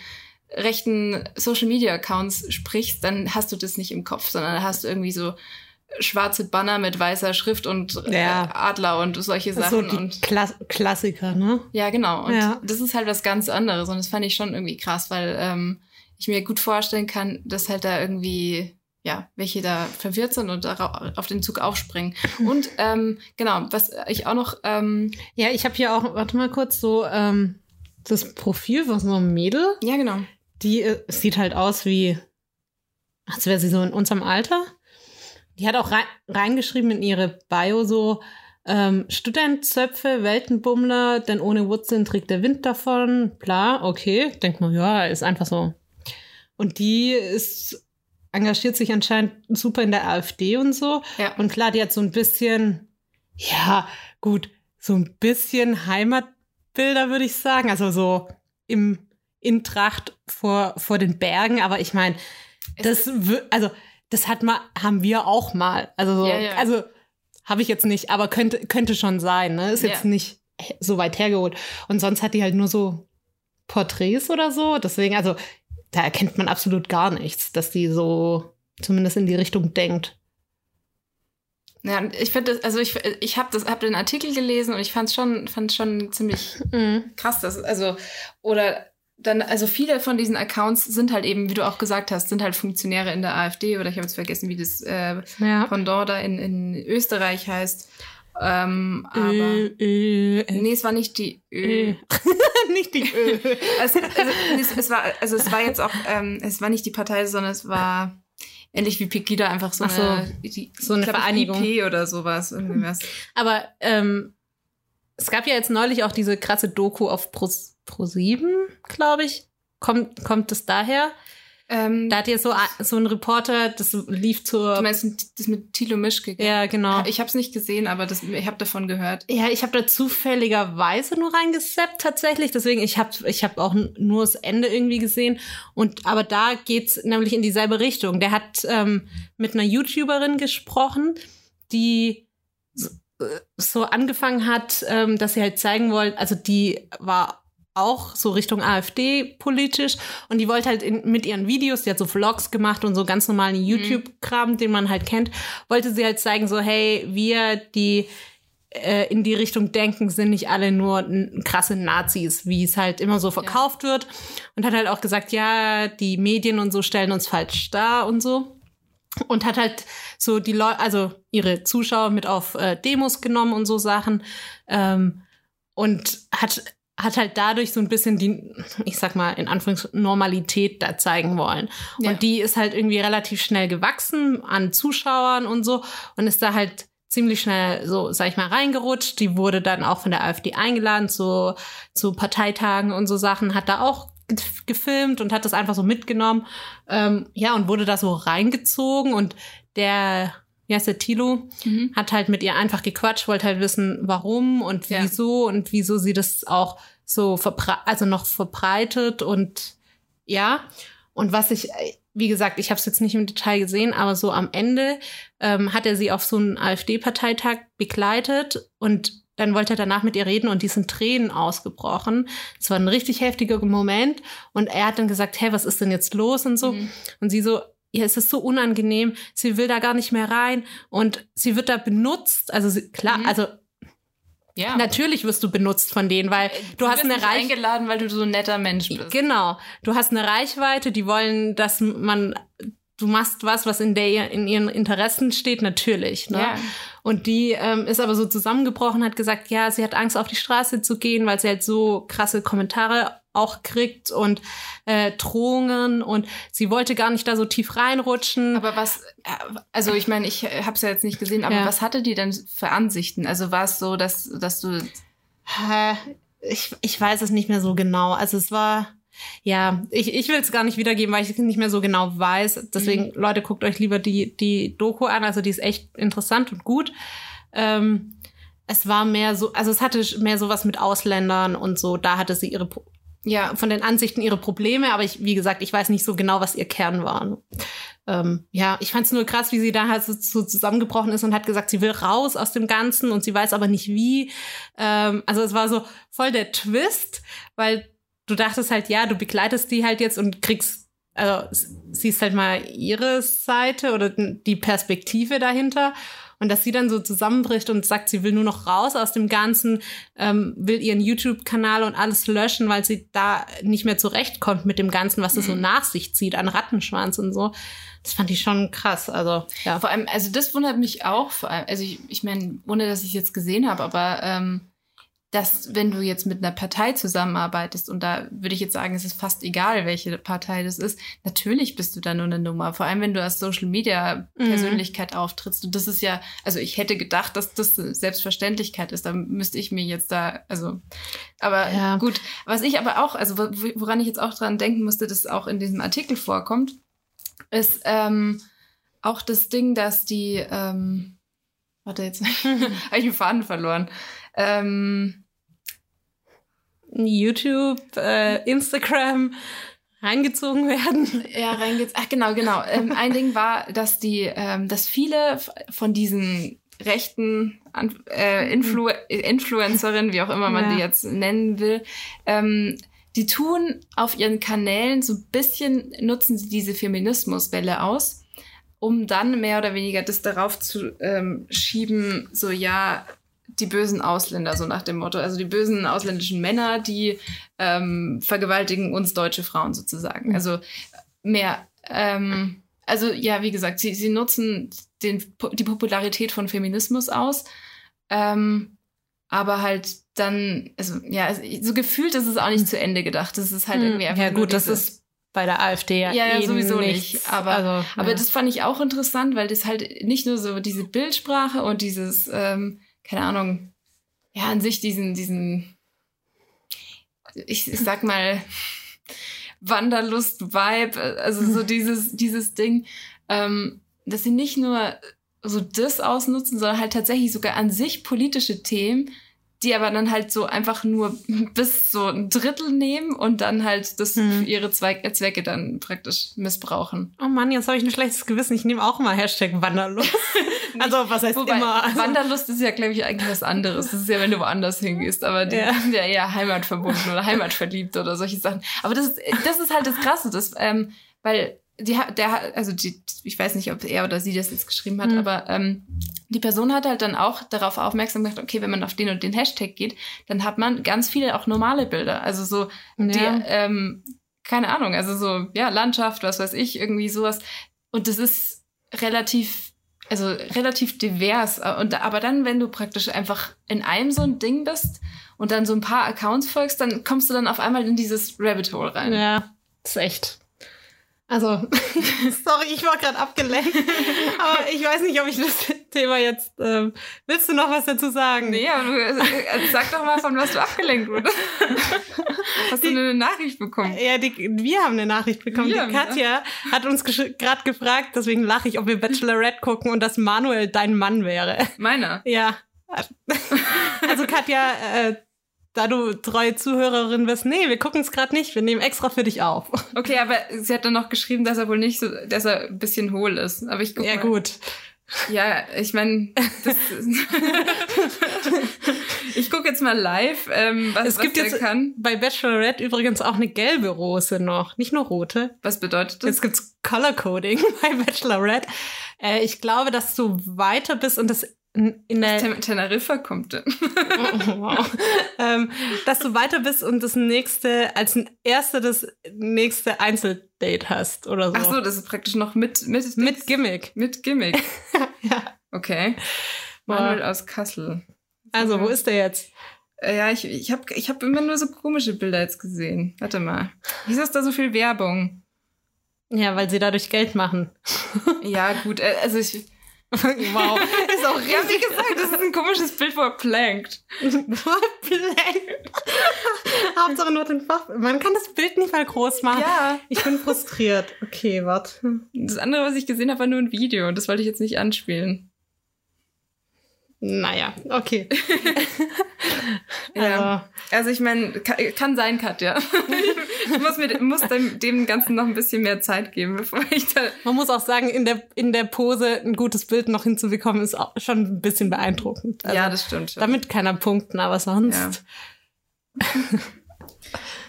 rechten Social Media Accounts sprichst, dann hast du das nicht im Kopf, sondern hast du irgendwie so schwarze Banner mit weißer Schrift und äh, Ja. Adler und solche So Sachen die und Kla Klassiker, ne? ja, genau. Und Ja. das ist halt was ganz anderes. Und das fand ich schon irgendwie krass, weil ähm, ich mir gut vorstellen kann, dass halt da irgendwie, ja, welche da verwirrt sind und auf den Zug aufspringen. Und ähm, genau, was ich auch noch, ähm, Ja, ich habe hier auch, warte mal kurz, so ähm, das Profil von so einem Mädel. ja, genau. Die äh, sieht halt aus wie, als wäre sie so in unserem Alter. Die hat auch rein, reingeschrieben in ihre Bio so, ähm, Studentzöpfe, Weltenbummler, denn ohne Wurzeln trägt der Wind davon. Bla, okay. Denkt man, ja, ist einfach so. Und die ist, engagiert sich anscheinend super in der AfD und so. Ja. Und klar, die hat so ein bisschen, ja, gut, so ein bisschen Heimatbilder, würde ich sagen. Also so im, in Tracht vor, vor den Bergen. Aber ich meine, das, also, das hat mal, haben wir auch mal. Also, so, Ja, ja. also habe ich jetzt nicht, aber könnte, könnte schon sein. Ne? Ist jetzt Ja. nicht so weit hergeholt. Und sonst hat die halt nur so Porträts oder so. Deswegen, also da erkennt man absolut gar nichts, dass die so zumindest in die Richtung denkt. Ja, ich finde das, also ich, ich habe das, hab den Artikel gelesen und ich fand es schon, fand schon ziemlich Mhm. krass, dass, also, oder dann, also viele von diesen Accounts sind halt eben, wie du auch gesagt hast, sind halt Funktionäre in der AfD oder ich habe jetzt vergessen, wie das äh, ja. Pendant da in, in Österreich heißt. Ähm, aber. Ö, ö, nee, es war nicht die Ö. nicht die Ö. es, also, es, es, war, also es war jetzt auch, ähm, es war nicht die Partei, sondern es war ähnlich wie Pegida einfach so, so eine, die, so eine glaub, Vereinigung. IP oder sowas. Irgendwie was. Aber ähm, es gab ja jetzt neulich auch diese krasse Doku auf Brust. Pro7, glaube ich. Kommt, kommt das daher? Ähm, da hat ja so, so ein Reporter, das lief zur. Du meinst das mit Tilo Mischke? Ja, genau. Ich habe es nicht gesehen, aber das, ich habe davon gehört. Ja, ich habe da zufälligerweise nur reingesappt tatsächlich. Deswegen, ich habe ich hab auch nur das Ende irgendwie gesehen. Und aber da geht es nämlich in dieselbe Richtung. Der hat ähm, mit einer YouTuberin gesprochen, die äh, so angefangen hat, ähm, dass sie halt zeigen wollte, also die war auch so Richtung AfD politisch und die wollte halt in, mit ihren Videos, die hat so Vlogs gemacht und so ganz normalen YouTube-Kram, den man halt kennt, wollte sie halt zeigen, so hey, wir, die äh, in die Richtung denken, sind nicht alle nur krasse Nazis, wie es halt immer so verkauft wird. Und hat halt auch gesagt, ja, die Medien und so stellen uns falsch dar und so. Und hat halt so die Leute, also ihre Zuschauer mit auf äh, Demos genommen und so Sachen. Ähm, und hat, hat halt dadurch so ein bisschen die, ich sag mal, in Anführungszeichen Normalität da zeigen wollen. Ja. Und die ist halt irgendwie relativ schnell gewachsen an Zuschauern und so und ist da halt ziemlich schnell so, sag ich mal, reingerutscht. Die wurde dann auch von der AfD eingeladen zu, zu Parteitagen und so Sachen, hat da auch ge- gefilmt und hat das einfach so mitgenommen. Ähm, ja, und wurde da so reingezogen und der, wie heißt der Tilo, Mhm. hat halt mit ihr einfach gequatscht, wollte halt wissen, warum und Ja. wieso und wieso sie das auch so verbre also noch verbreitet und ja. Und was ich, äh, wie gesagt, ich habe es jetzt nicht im Detail gesehen, aber so am Ende ähm, hat er sie auf so einen AfD-Parteitag begleitet und dann wollte er danach mit ihr reden und die sind Tränen ausgebrochen. Es war ein richtig heftiger Moment und er hat dann gesagt, hey, was ist denn jetzt los und so. Mhm. Und sie so, ja, es ist so unangenehm, sie will da gar nicht mehr rein und sie wird da benutzt. Also sie, klar, Mhm. also Ja. natürlich wirst du benutzt von denen, weil du, hast wirst eine Reichweite. eingeladen, weil du so ein netter Mensch bist. Genau, du hast eine Reichweite, die wollen, dass man, du machst was, was in der in ihren Interessen steht, natürlich. Ne? Ja. Und die ähm, ist aber so zusammengebrochen, hat gesagt, ja, sie hat Angst, auf die Straße zu gehen, weil sie halt so krasse Kommentare auch kriegt und äh, Drohungen und sie wollte gar nicht da so tief reinrutschen. Aber was, äh, also ich meine, ich habe es ja jetzt nicht gesehen, aber Ja. was hatte die denn für Ansichten? Also war es so, dass, dass du, ich, ich weiß es nicht mehr so genau. Also es war, ja, ich, ich will es gar nicht wiedergeben, weil ich es nicht mehr so genau weiß. Deswegen, Leute, guckt euch lieber die, die Doku an. Also die ist echt interessant und gut. Ähm, es war mehr so, also es hatte mehr sowas mit Ausländern und so. Da hatte sie ihre, ja, von den Ansichten ihre Probleme, aber ich, wie gesagt, ich weiß nicht so genau, was ihr Kern war. Ähm, ja, ich fand es nur krass, wie sie da halt so, so zusammengebrochen ist und hat gesagt, sie will raus aus dem Ganzen und sie weiß aber nicht wie. Ähm, also es war so voll der Twist, weil du dachtest halt, ja, du begleitest die halt jetzt und kriegst, also siehst halt mal ihre Seite oder die Perspektive dahinter. Und dass sie dann so zusammenbricht und sagt, sie will nur noch raus aus dem Ganzen, ähm, will ihren YouTube-Kanal und alles löschen, weil sie da nicht mehr zurechtkommt mit dem Ganzen, was es so nach sich zieht an Rattenschwanz und so. Das fand ich schon krass. Also, ja. vor allem, also das wundert mich auch, vor allem, also ich, ich meine, ohne dass ich es jetzt gesehen habe, aber ähm, dass wenn du jetzt mit einer Partei zusammenarbeitest und da würde ich jetzt sagen, es ist fast egal, welche Partei das ist, natürlich bist du da nur eine Nummer. Vor allem, wenn du als Social Media Persönlichkeit auftrittst. Und das ist ja, also ich hätte gedacht, dass das Selbstverständlichkeit ist. Da müsste ich mir jetzt da, also, aber Ja. gut. Was ich aber auch, also wo- woran ich jetzt auch dran denken musste, das auch in diesem Artikel vorkommt, ist ähm, auch das Ding, dass die, ähm, warte jetzt, habe ich den Faden verloren. Ähm, YouTube, äh, Instagram reingezogen werden. ja, reingeht's. Ach genau, genau. Ähm, ein Ding war, dass die, ähm, dass viele von diesen rechten An äh, Influ Influencerin, wie auch immer man Ja. die jetzt nennen will, ähm, die tun auf ihren Kanälen so ein bisschen, nutzen sie diese Feminismuswelle aus, um dann mehr oder weniger das darauf zu ähm, schieben, so ja, die bösen Ausländer, so nach dem Motto. Also die bösen ausländischen Männer, die ähm, vergewaltigen uns deutsche Frauen sozusagen. Mhm. Also mehr, ähm, also ja, wie gesagt, sie, sie nutzen den, die Popularität von Feminismus aus, ähm, aber halt dann, also ja, so gefühlt ist es auch nicht zu Ende gedacht. Das ist halt irgendwie einfach ja gut, das ist bei der AfD ja, Ja, ja, eh sowieso nichts. nicht. Aber- also, Aber ja. das fand ich auch interessant, weil das halt nicht nur so diese Bildsprache und dieses, ähm, keine Ahnung, ja, an sich diesen, diesen, ich, ich sag mal, Wanderlust-Vibe, also so dieses, dieses Ding, ähm, dass sie nicht nur so das ausnutzen, sondern halt tatsächlich sogar an sich politische Themen, die aber dann halt so einfach nur bis so ein Drittel nehmen und dann halt das Hm. für ihre Zweig äh, Zwecke dann praktisch missbrauchen. Oh Mann, jetzt habe ich ein schlechtes Gewissen. Ich nehme auch immer Hashtag Wanderlust. also, was heißt Wobei, immer? Also, Wanderlust ist ja, glaube ich, eigentlich was anderes. Das ist ja, wenn du woanders hingehst. Aber die Ja. sind ja eher heimatverbunden oder heimatverliebt oder solche Sachen. Aber das ist, das ist halt das Krasse, das, ähm, weil die, hat- der, hat- also die, ich weiß nicht, ob er oder sie das jetzt geschrieben hat, Hm. aber ähm, die Person hat halt dann auch darauf aufmerksam gemacht, okay, wenn man auf den und den Hashtag geht, dann hat man ganz viele auch normale Bilder. Also so, die, Ja. ähm, keine Ahnung, also so, ja, Landschaft, was weiß ich, irgendwie sowas. Und das ist relativ, also relativ divers. Und, aber dann, wenn du praktisch einfach in einem so ein Ding bist und dann so ein paar Accounts folgst, dann kommst du dann auf einmal in dieses Rabbit Hole rein. Ja, ist echt. Also, sorry, ich war gerade abgelenkt. Aber ich weiß nicht, ob ich das Thema jetzt. Ähm, willst du noch was dazu sagen? Nee, aber du, äh, sag doch mal, von was du abgelenkt wurdest. Hast du eine Nachricht bekommen? Ja, die, wir haben eine Nachricht bekommen. Wir, die Katja hat uns gerade gefragt, deswegen lache ich, ob wir Bachelorette gucken und dass Manuel dein Mann wäre. Meiner. Ja. Also Katja, äh, da du treue Zuhörerin bist, nee, wir gucken es gerade nicht. Wir nehmen extra für dich auf. Okay, aber sie hat dann noch geschrieben, dass er wohl nicht so, dass er ein bisschen hohl ist. Aber ich guck Ja, mal. gut. Ja, ich meine, ich gucke jetzt mal live, ähm, was, Es gibt was jetzt kann. bei Bachelorette übrigens auch eine gelbe Rose noch, nicht nur rote. Was bedeutet das? Jetzt gibt's Color Coding bei Bachelorette. Äh, ich glaube, dass du weiter bist und das in, in der Ten Teneriffa kommt. denn. Oh, wow. ähm, dass du weiter bist und das nächste als ein erster das nächste Einzeldate hast oder so. Ach so, das ist praktisch noch mit mit Mit Gimmick. mit Gimmick. Ja. Okay. Manuel aus Kassel. Also, wo ist der jetzt? Äh, ja, ich, ich habe ich hab immer nur so komische Bilder jetzt gesehen. Warte mal. Wieso ist da so viel Werbung? Ja, weil sie dadurch Geld machen. Ja, gut. Äh, also ich, wow. Ist auch wie gesagt, das ist ein komisches Bild, wo er plankt. Blank. Hauptsache nur den Fach. Man kann das Bild nicht mal groß machen. Ja. Ich bin frustriert. Okay, warte. Das andere, was ich gesehen habe, war nur ein Video und das wollte ich jetzt nicht anspielen. Naja, okay. Ja. Also ich meine, kann, kann sein, Katja. ich muss, mir, muss dem, dem Ganzen noch ein bisschen mehr Zeit geben, bevor ich da. Man muss auch sagen, in der, in der Pose ein gutes Bild noch hinzubekommen, ist auch schon ein bisschen beeindruckend. Also, ja, das stimmt schon. Damit kann er punkten, aber sonst.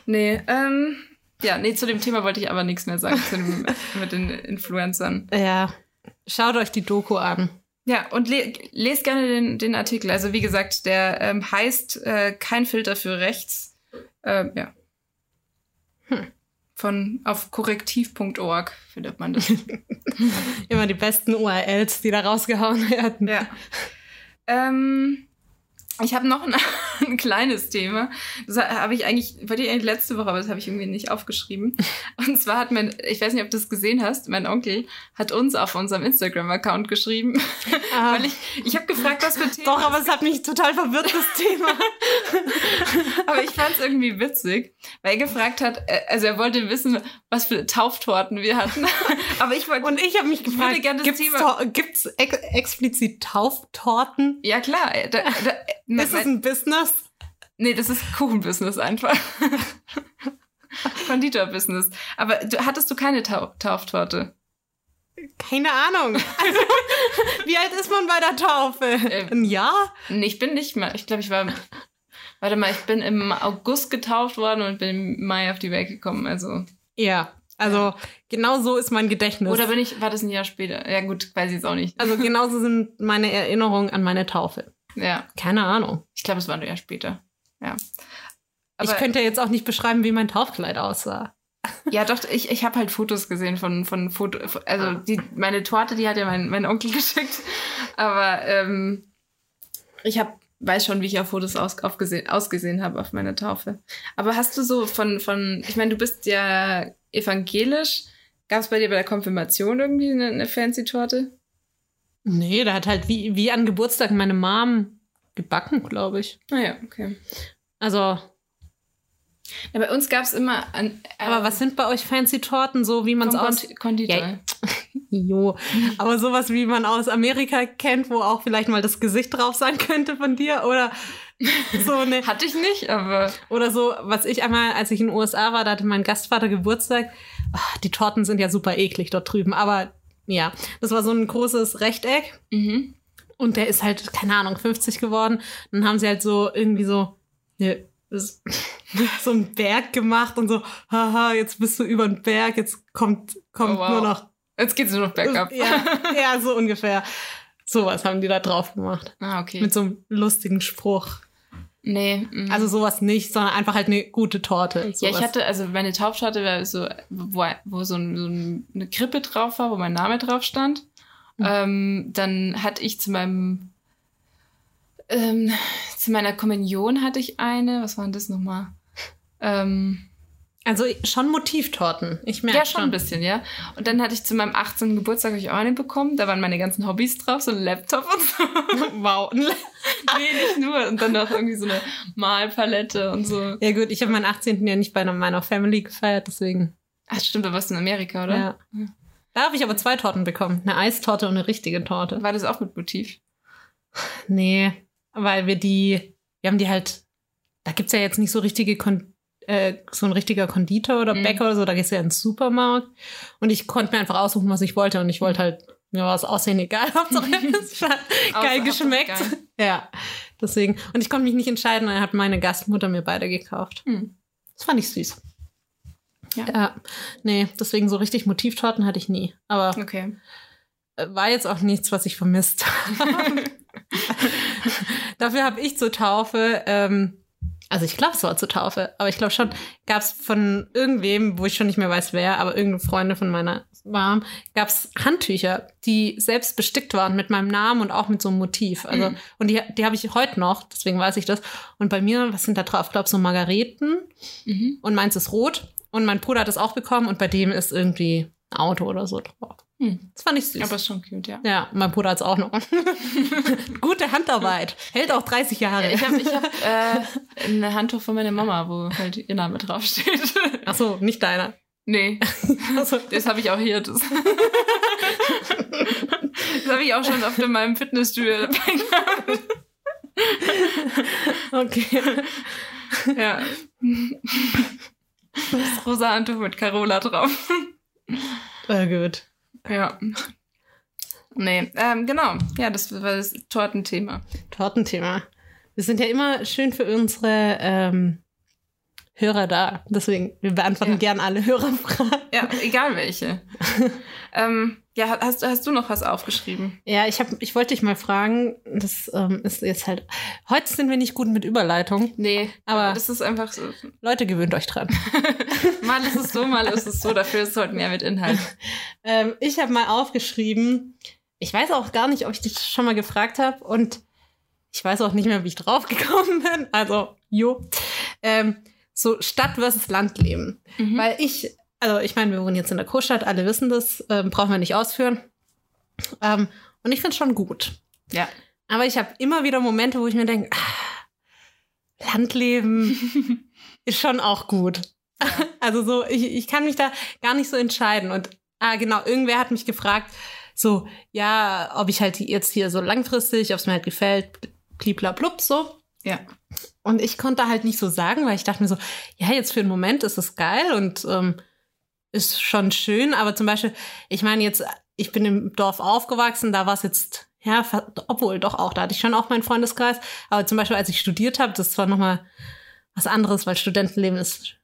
Nee, ähm, ja, nee, zu dem Thema wollte ich aber nichts mehr sagen, zu dem, mit den Influencern. Ja. Schaut euch die Doku an. Ja, und le lest gerne den, den Artikel. Also wie gesagt, der ähm, heißt äh, Kein Filter für rechts. Ähm, ja. Hm. Von auf korrektiv.org findet man das. Immer die besten URLs, die da rausgehauen werden. ja. Ähm, ich habe noch ein, ein kleines Thema. Das habe ich eigentlich, wollte ich eigentlich letzte Woche, aber das habe ich irgendwie nicht aufgeschrieben. Und zwar hat mein, ich weiß nicht, ob du das gesehen hast, mein Onkel hat uns auf unserem Instagram-Account geschrieben. Ah. Weil ich, ich habe gefragt, was für Themen. Doch, aber es hat mich total verwirrt, das Thema. Aber ich fand es irgendwie witzig, weil er gefragt hat, äh, also er wollte wissen, was für Tauftorten wir hatten. Aber ich wollte. Und ich habe mich gefragt, gibt's, Thema- to- gibt's ex explizit Tauftorten? Ja, klar. äh, Da, da, Ist es ein Business? Nee, das ist Kuchenbusiness einfach. Konditorbusiness. Aber du, hattest du keine Tau Tauftorte? Keine Ahnung. Also, wie alt ist man bei der Taufe? Äh, Ein Jahr? Nee, ich bin nicht mal. Ich glaube, ich war. Warte mal, ich bin im August getauft worden und bin im Mai auf die Welt gekommen. Also. Ja. Also genau so ist mein Gedächtnis. Oder bin ich, war das ein Jahr später? Ja, gut, weiß ich jetzt auch nicht. also genauso sind meine Erinnerungen an meine Taufe. Ja, Keine Ahnung. ich glaube, es war ein Jahr später. Ja. ich könnte jetzt auch nicht beschreiben, wie mein Taufkleid aussah. Ja, doch, ich, ich habe halt Fotos gesehen von, von Foto. Also die, meine Torte, die hat ja mein, mein Onkel geschickt. Aber ähm, ich hab, weiß schon, wie ich auf Fotos aus, aufgesehen, ausgesehen habe auf meiner Taufe. Aber hast du so von, von ich meine, du bist ja evangelisch. Gab es bei dir bei der Konfirmation irgendwie eine, eine fancy Torte? Nee, da hat halt wie, wie an Geburtstag meine Mom gebacken, glaube ich. Naja, okay. Also, Ja, bei uns gab es immer an, äh, aber was sind bei euch fancy Torten, so wie man es aus... Konditor. Ja, Jo, aber sowas wie man aus Amerika kennt, wo auch vielleicht mal das Gesicht drauf sein könnte von dir oder so eine Hatte ich nicht, aber oder so, was ich einmal, als ich in den USA war, da hatte mein Gastvater Geburtstag. Ah, Die Torten sind ja super eklig dort drüben, aber ja, das war so ein großes Rechteck mhm. Und der ist halt keine Ahnung 50 geworden. Dann haben sie halt so irgendwie so ne, so einen Berg gemacht und so, haha, jetzt bist du über den Berg, jetzt kommt kommt Oh, wow. nur noch jetzt geht's nur noch bergab. ja, ja, so ungefähr. Sowas haben die da drauf gemacht. Ah, okay. Mit so einem lustigen Spruch. nee. mhm. Also sowas nicht, sondern einfach halt eine gute Torte. Ja, Sowas. ich hatte, also meine Tauftorte war so, wo, wo so, ein, so ein- eine Krippe drauf war, wo mein Name drauf stand. Mhm. Ähm, dann hatte ich zu meinem, ähm, zu meiner Kommunion hatte ich eine, was war denn das nochmal? Ähm, Also schon Motivtorten. Ich merke ja, schon ein bisschen, ja. Und dann hatte ich zu meinem 18. Geburtstag habe ich auch eine bekommen. Da waren meine ganzen Hobbys drauf, so ein Laptop und so. Wow. nee, nicht nur. Und dann noch irgendwie so eine Malpalette und so. Ja gut, ich habe meinen 18. ja nicht bei meiner Family gefeiert, deswegen. Ach, stimmt, da warst du in Amerika, oder? Ja. Da habe ich aber zwei Torten bekommen. Eine Eistorte und eine richtige Torte. War das auch mit Motiv? Nee, weil wir die, wir haben die halt, da gibt's ja jetzt nicht so richtige Kon äh, so ein richtiger Konditor oder Mhm. Bäcker oder so, da gehst du ja ins Supermarkt. Und ich konnte mir einfach aussuchen, was ich wollte. Und ich wollte halt, mir war das Aussehen egal, Hauptsache es hat geil geschmeckt. geil. Ja, deswegen. Und ich konnte mich nicht entscheiden, dann hat meine Gastmutter mir beide gekauft. Hm. Das fand ich süß. Ja. ja. Nee, deswegen so richtig Motivtorten hatte ich nie. Aber Okay. war jetzt auch nichts, was ich vermisst habe. Dafür habe ich zur Taufe, ähm, also ich glaube, es war zur Taufe, aber ich glaube schon, gab es von irgendwem, wo ich schon nicht mehr weiß wer, aber irgendeine Freunde von meiner Mom, gab es Handtücher, die selbst bestickt waren mit meinem Namen und auch mit so einem Motiv. Also, Mhm. und die, die habe ich heute noch, deswegen weiß ich das. Und bei mir, was sind da drauf? Ich glaube, so Margareten Mhm. und meins ist rot. Und mein Bruder hat es auch bekommen und bei dem ist irgendwie ein Auto oder so drauf. Hm. Das fand ich süß. Aber ist schon cute, ja. Ja, mein Bruder hat's auch noch. Gute Handarbeit. Hält auch 30 Jahre. Ich habe ich hab, äh, ein Handtuch von meiner Mama, wo halt ihr Name draufsteht. Ach so, nicht deiner. nee, Also, das habe ich auch hier. Das, das habe ich auch schon auf meinem Fitnessstudio dabei gehabt. okay. Ja. Das rosa Handtuch mit Carola drauf. Äh, gut. Ja. Nee, ähm, genau. Ja, das war das Tortenthema. Tortenthema. Wir sind ja immer schön für unsere ähm, Hörer da. Deswegen, wir beantworten Ja. gern alle Hörerfragen. Ja, egal welche. ähm, ja, hast, hast du noch was aufgeschrieben? Ja, ich, hab, ich wollte dich mal fragen, das ähm, ist jetzt halt, heute sind wir nicht gut mit Überleitung. Nee, Aber- das ist einfach so. Leute, gewöhnt euch dran. Mal ist es so, mal ist es so. Dafür ist es heute mehr mit Inhalt. Ähm, ich habe mal aufgeschrieben, ich weiß auch gar nicht, ob ich dich schon mal gefragt habe und ich weiß auch nicht mehr, wie ich drauf gekommen bin. Also, jo. Ähm, so Stadt versus Landleben. Mhm. Weil ich, also ich meine, wir wohnen jetzt in der Großstadt, alle wissen das, ähm, brauchen wir nicht ausführen. Ähm, und ich finde es schon gut. Ja. Aber ich habe immer wieder Momente, wo ich mir denke, ah, Landleben ist schon auch gut. Also so, ich, ich kann mich da gar nicht so entscheiden. Und ah, genau, irgendwer hat mich gefragt, so, ja, ob ich halt jetzt hier so langfristig, ob es mir halt gefällt, bliblablub, so. Ja. Und ich konnte halt nicht so sagen, weil ich dachte mir so, ja, jetzt für einen Moment ist es geil und ähm, ist schon schön, aber zum Beispiel, ich meine jetzt ich bin im Dorf aufgewachsen, da war es jetzt, ja, obwohl doch auch, da hatte ich schon auch meinen Freundeskreis. Aber zum Beispiel, als ich studiert habe, das war nochmal was anderes, weil Studentenleben ist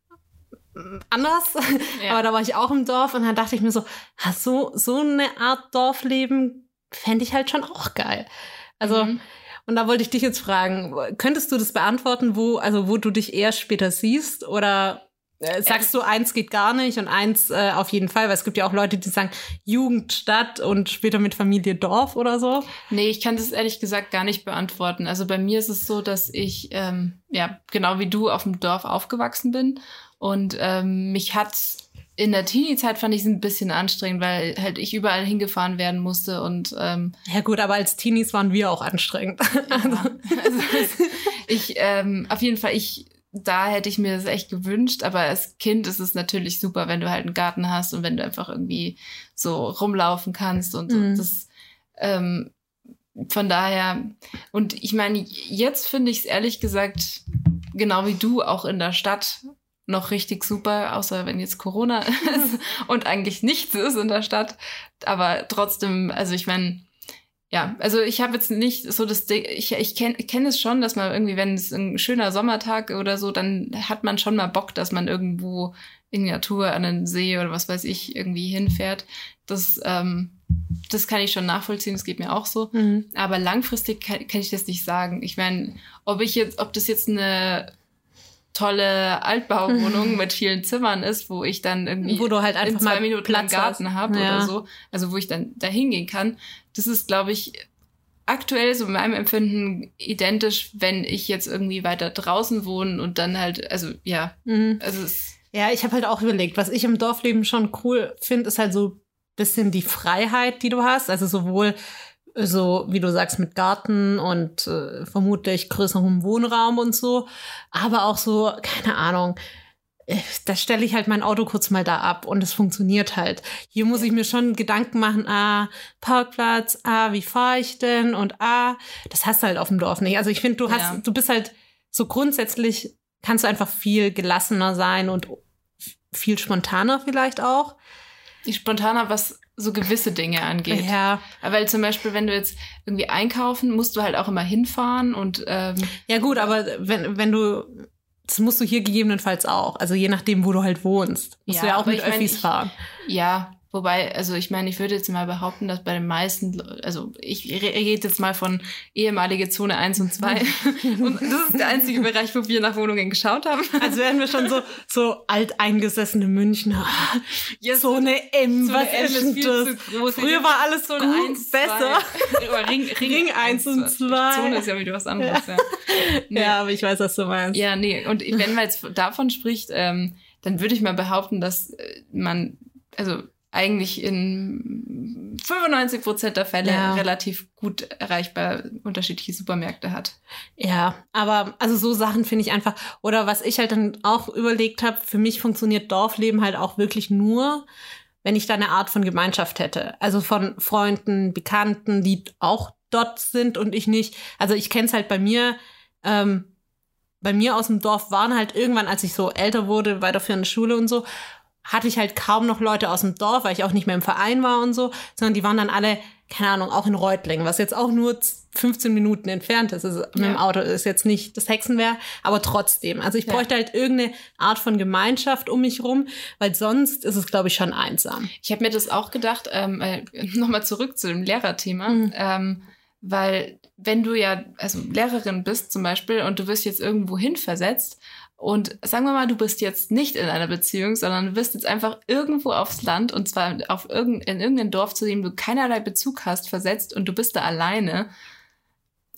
anders. Ja. Aber da war ich auch im Dorf und dann dachte ich mir so, so, so eine Art Dorfleben fände ich halt schon auch geil. Also, mhm. und da wollte ich dich jetzt fragen, könntest du das beantworten, wo, also wo du dich eher später siehst oder sagst du, eins geht gar nicht und eins äh, auf jeden Fall, weil es gibt ja auch Leute, die sagen Jugend, Stadt und später mit Familie Dorf oder so. Nee, ich kann das ehrlich gesagt gar nicht beantworten. Also bei mir ist es so, dass ich, ähm, ja, genau wie du auf dem Dorf aufgewachsen bin und ähm, mich hat in der Teenie-Zeit fand ich es ein bisschen anstrengend, weil halt ich überall hingefahren werden musste und ähm, ja gut, aber als Teenies waren wir auch anstrengend. Ja, also, also ich ähm, auf jeden Fall ich da hätte ich mir das echt gewünscht, aber als Kind ist es natürlich super, wenn du halt einen Garten hast und wenn du einfach irgendwie so rumlaufen kannst und mhm. das ähm, von daher und ich meine, jetzt finde ich es ehrlich gesagt genau wie du auch in der Stadt noch richtig super, außer wenn jetzt Corona ist und eigentlich nichts ist in der Stadt, aber trotzdem, also ich meine, ja, also ich habe jetzt nicht so das Ding, ich, ich kenne kenn es schon, dass man irgendwie, wenn es ein schöner Sommertag oder so, dann hat man schon mal Bock, dass man irgendwo in die Natur an den See oder was weiß ich irgendwie hinfährt. Das, ähm, das kann ich schon nachvollziehen, das geht mir auch so. Mhm. Aber langfristig kann, kann ich das nicht sagen. Ich meine, ob ich jetzt, ob das jetzt eine tolle Altbauwohnung mit vielen Zimmern ist, wo ich dann irgendwie wo du halt einfach in zwei mal Minuten Platz einen Garten habe ja. oder so, also wo ich dann da hingehen kann. Das ist, glaube ich, aktuell so in meinem Empfinden identisch, wenn ich jetzt irgendwie weiter draußen wohne und dann halt, also ja, mhm. also es ja, ich habe halt auch überlegt, was ich im Dorfleben schon cool finde, ist halt so bisschen die Freiheit, die du hast, also sowohl so wie du sagst mit Garten und äh, vermutlich größerem Wohnraum und so, aber auch so keine Ahnung. Da stelle ich halt mein Auto kurz mal da ab und es funktioniert halt. Hier muss ich mir schon Gedanken machen, ah, Parkplatz, ah, wie fahre ich denn und ah, das hast du halt auf dem Dorf nicht. Also ich finde, du hast, ja. du bist halt so grundsätzlich kannst du einfach viel gelassener sein und viel spontaner vielleicht auch. Die spontaner, was so gewisse Dinge angeht. Ja. Weil zum Beispiel, wenn du jetzt irgendwie einkaufen, musst du halt auch immer hinfahren und ähm, Ja gut, aber wenn, wenn du das musst du hier gegebenenfalls auch. Also je nachdem, wo du halt wohnst. Musst ja, du ja auch mit Öffis mein, ich, fahren. Ja, Wobei, also ich meine, ich würde jetzt mal behaupten, dass bei den meisten, also ich rede jetzt mal von ehemalige Zone 1 und 2. und das ist der einzige Bereich, wo wir nach Wohnungen geschaut haben. Also wären wir schon so, so alteingesessene Münchner. Ja, Zone M, Zone was M ist, ist das? Früher war alles so gut, besser. Ring, Ring, Ring 1 und 2. Zone ist ja wieder was anderes, ja. Ja. Nee. ja, aber ich weiß, was du meinst. Ja, nee, und wenn man jetzt davon spricht, ähm, dann würde ich mal behaupten, dass äh, man, also eigentlich in 95 Prozent der Fälle ja. relativ gut erreichbar unterschiedliche Supermärkte hat. Ja, aber also so Sachen finde ich einfach, oder was ich halt dann auch überlegt habe, für mich funktioniert Dorfleben halt auch wirklich nur, wenn ich da eine Art von Gemeinschaft hätte. Also von Freunden, Bekannten, die auch dort sind und ich nicht. Also ich kenne es halt bei mir, ähm, bei mir aus dem Dorf waren halt irgendwann, als ich so älter wurde, weiterführende Schule und so, hatte ich halt kaum noch Leute aus dem Dorf, weil ich auch nicht mehr im Verein war und so, sondern die waren dann alle, keine Ahnung, auch in Reutlingen, was jetzt auch nur 15 Minuten entfernt ist. Also mit dem Auto ist jetzt nicht das Hexenwerk, aber trotzdem. Also ich ja. bräuchte halt irgendeine Art von Gemeinschaft um mich rum, weil sonst ist es, glaube ich, schon einsam. Ich habe mir das auch gedacht, ähm, äh, nochmal zurück zu dem Lehrerthema, mhm. ähm, weil wenn du ja, also Lehrerin bist zum Beispiel und du wirst jetzt irgendwo hin versetzt und sagen wir mal, du bist jetzt nicht in einer Beziehung, sondern du bist jetzt einfach irgendwo aufs Land und zwar auf irgend, in irgendein Dorf, zu dem du keinerlei Bezug hast, versetzt und du bist da alleine.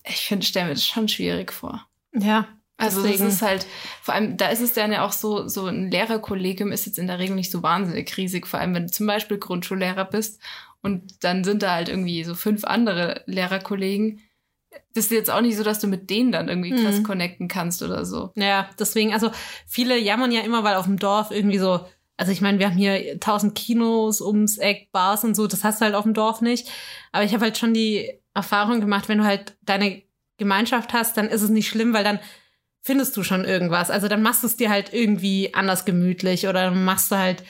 Ich finde, stell mir das schon schwierig vor. Ja. Also deswegen. das ist halt, vor allem, da ist es dann ja auch so, so ein Lehrerkollegium ist jetzt in der Regel nicht so wahnsinnig riesig, vor allem wenn du zum Beispiel Grundschullehrer bist und dann sind da halt irgendwie so fünf andere Lehrerkollegen das ist jetzt auch nicht so, dass du mit denen dann irgendwie krass mhm. connecten kannst oder so. Ja, deswegen, also viele jammern ja immer, weil auf dem Dorf irgendwie so, also ich meine, wir haben hier tausend Kinos ums Eck, Bars und so, das hast du halt auf dem Dorf nicht. Aber ich habe halt schon die Erfahrung gemacht, wenn du halt deine Gemeinschaft hast, dann ist es nicht schlimm, weil dann findest du schon irgendwas. Also dann machst du es dir halt irgendwie anders gemütlich oder dann machst du halt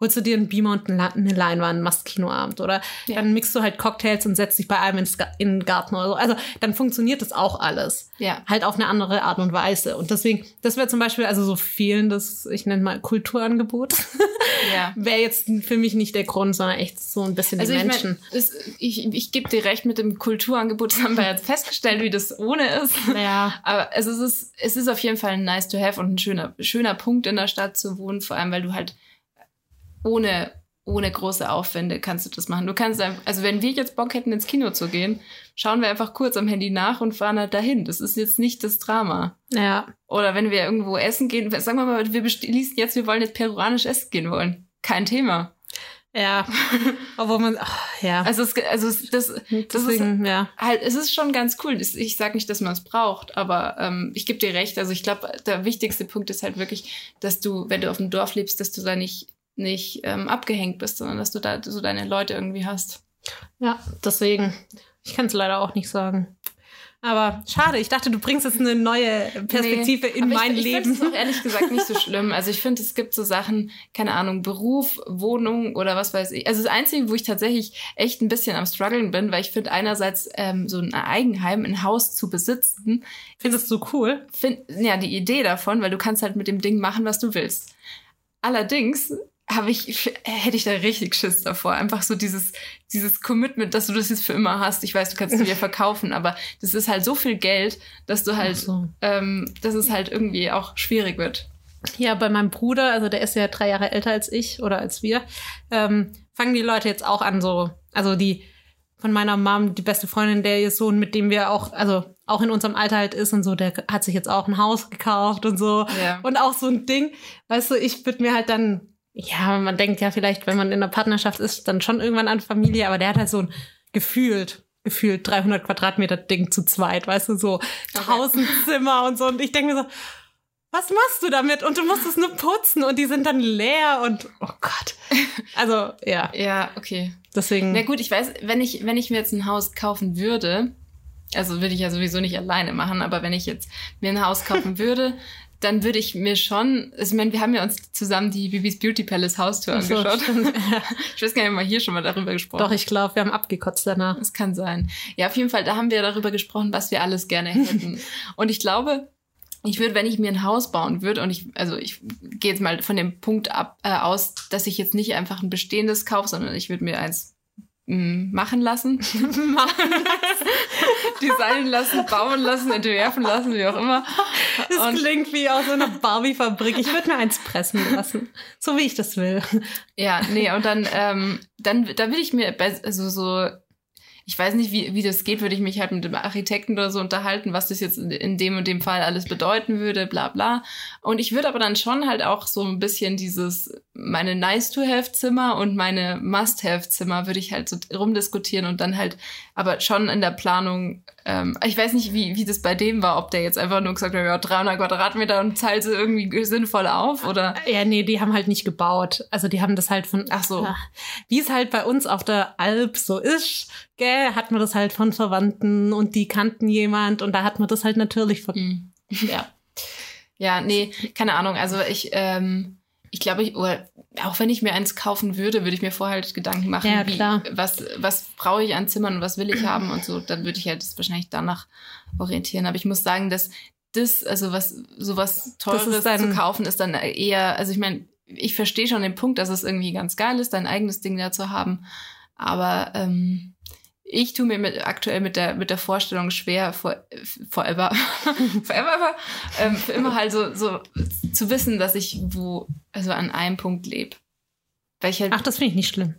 holst du dir einen Beamer und eine Leinwand, machst Kinoabend oder Ja. dann mixt du halt Cocktails und setzt dich bei einem ins in den Garten oder so. Also dann funktioniert das auch alles. Ja. Halt auf eine andere Art und Weise. Und deswegen, das wäre zum Beispiel also so fehlendes, ich nenne mal Kulturangebot, Ja. wäre jetzt für mich nicht der Grund, sondern echt so ein bisschen Also die ich Menschen. meine, ich, ich gebe dir recht mit dem Kulturangebot, das haben wir jetzt festgestellt, wie das ohne ist. ja. Aber also es ist, es ist auf jeden Fall ein nice to have und ein schöner, schöner Punkt in der Stadt zu wohnen, vor allem weil du halt ohne, ohne große Aufwände kannst du das machen. Du kannst einfach, also wenn wir jetzt Bock hätten, ins Kino zu gehen, schauen wir einfach kurz am Handy nach und fahren halt dahin. Das ist jetzt nicht das Drama. Ja. Oder wenn wir irgendwo essen gehen, sagen wir mal, wir beschließen jetzt, wir wollen jetzt peruanisch essen gehen wollen. Kein Thema. Ja. Obwohl man, ach, ja. Also, es, also es, das, das ist Deswegen, ja. halt, es ist schon ganz cool. Ich sage nicht, dass man es braucht, aber ähm, ich gebe dir recht. Also ich glaube, der wichtigste Punkt ist halt wirklich, dass du, wenn du auf dem Dorf lebst, dass du da nicht, nicht ähm, abgehängt bist, sondern dass du da so deine Leute irgendwie hast. Ja, deswegen. Ich kann es leider auch nicht sagen. Aber schade, ich dachte, du bringst jetzt eine neue Perspektive Nee, in mein ich, Leben. Ich finde es ehrlich gesagt nicht so schlimm. Also ich finde, es gibt so Sachen, keine Ahnung, Beruf, Wohnung oder was weiß ich. Also das Einzige, wo ich tatsächlich echt ein bisschen am struggeln bin, weil ich finde einerseits ähm, so ein Eigenheim, ein Haus zu besitzen, Findest du cool? find, ja, die Idee davon, weil du kannst halt mit dem Ding machen, was du willst. Allerdings habe ich, hätte ich da richtig Schiss davor. Einfach so dieses, dieses Commitment, dass du das jetzt für immer hast. Ich weiß, du kannst es wieder verkaufen, aber das ist halt so viel Geld, dass du halt, so. ähm, dass es halt irgendwie auch schwierig wird. Ja, bei meinem Bruder, also der ist ja drei Jahre älter als ich oder als wir, ähm, fangen die Leute jetzt auch an so, also die von meiner Mom, die beste Freundin, der ihr Sohn, mit dem wir auch, also auch in unserem Alter halt ist und so, der hat sich jetzt auch ein Haus gekauft und so. Ja. Und auch so ein Ding, weißt du, ich würde mir halt dann, ja, man denkt ja vielleicht, wenn man in einer Partnerschaft ist, dann schon irgendwann an Familie, aber der hat halt so ein gefühlt, gefühlt 300 Quadratmeter Ding zu zweit, weißt du, so tausend Zimmer und so. Und ich denke mir so, was machst du damit? Und du musst es nur putzen und die sind dann leer und, oh Gott. Also, ja, Ja, okay. deswegen. Na gut, ich weiß, wenn ich, wenn ich mir jetzt ein Haus kaufen würde, also würde ich ja sowieso nicht alleine machen, aber wenn ich jetzt mir ein Haus kaufen würde, dann würde ich mir schon, also ich meine, wir haben ja uns zusammen die Bibis Beauty Palace Haustour Ach so, angeschaut. stimmt. Ich weiß gar nicht, ob wir hier schon mal darüber gesprochen Doch, ich glaube, wir haben abgekotzt danach. Das kann sein. Ja, auf jeden Fall, da haben wir darüber gesprochen, was wir alles gerne hätten. und ich glaube, ich würde, wenn ich mir ein Haus bauen würde, und ich, also ich gehe jetzt mal von dem Punkt ab, äh, aus, dass ich jetzt nicht einfach ein bestehendes kaufe, sondern ich würde mir eins machen lassen. machen lassen. Designen lassen, bauen lassen, entwerfen lassen, wie auch immer. Das Und- klingt wie aus so einer Barbie-Fabrik. Ich würde mir eins pressen lassen. So wie ich das will. Ja, nee, und dann, ähm, dann, da will ich mir, also so, ich weiß nicht, wie, wie das geht, würde ich mich halt mit dem Architekten oder so unterhalten, was das jetzt in, dem und dem Fall alles bedeuten würde, bla bla. Und ich würde aber dann schon halt auch so ein bisschen dieses, meine Nice-to-Have-Zimmer und meine Must-Have-Zimmer würde ich halt so rumdiskutieren und dann halt, aber schon in der Planung, ähm, ich weiß nicht, wie, wie das bei dem war, ob der jetzt einfach nur gesagt hat, ja, 300 Quadratmeter und zahlt sie irgendwie sinnvoll auf oder, Ja, nee, die haben halt nicht gebaut. Also die haben das halt von, ach so. Wie es halt bei uns auf der Alp so ist, gell, hat man das halt von Verwandten und die kannten jemand und da hat man das halt natürlich von, Hm. ja. Ja, nee, keine Ahnung. Also ich, ähm, ich glaube, ich, oder auch wenn ich mir eins kaufen würde, würde ich mir vorher halt Gedanken machen, Ja, wie, klar. was, was brauche ich an Zimmern und was will ich haben und so. Dann würde ich halt das wahrscheinlich danach orientieren. Aber ich muss sagen, dass das, also was, sowas Teures dein- zu kaufen, ist dann eher, also ich meine, ich verstehe schon den Punkt, dass es irgendwie ganz geil ist, dein eigenes Ding da zu haben. Aber ähm, ich tue mir mit, aktuell mit der, mit der Vorstellung schwer, for, forever, forever, ever, ähm, für immer halt so, so zu wissen, dass ich wo, also an einem Punkt lebe. Halt, Ach, das finde ich nicht schlimm.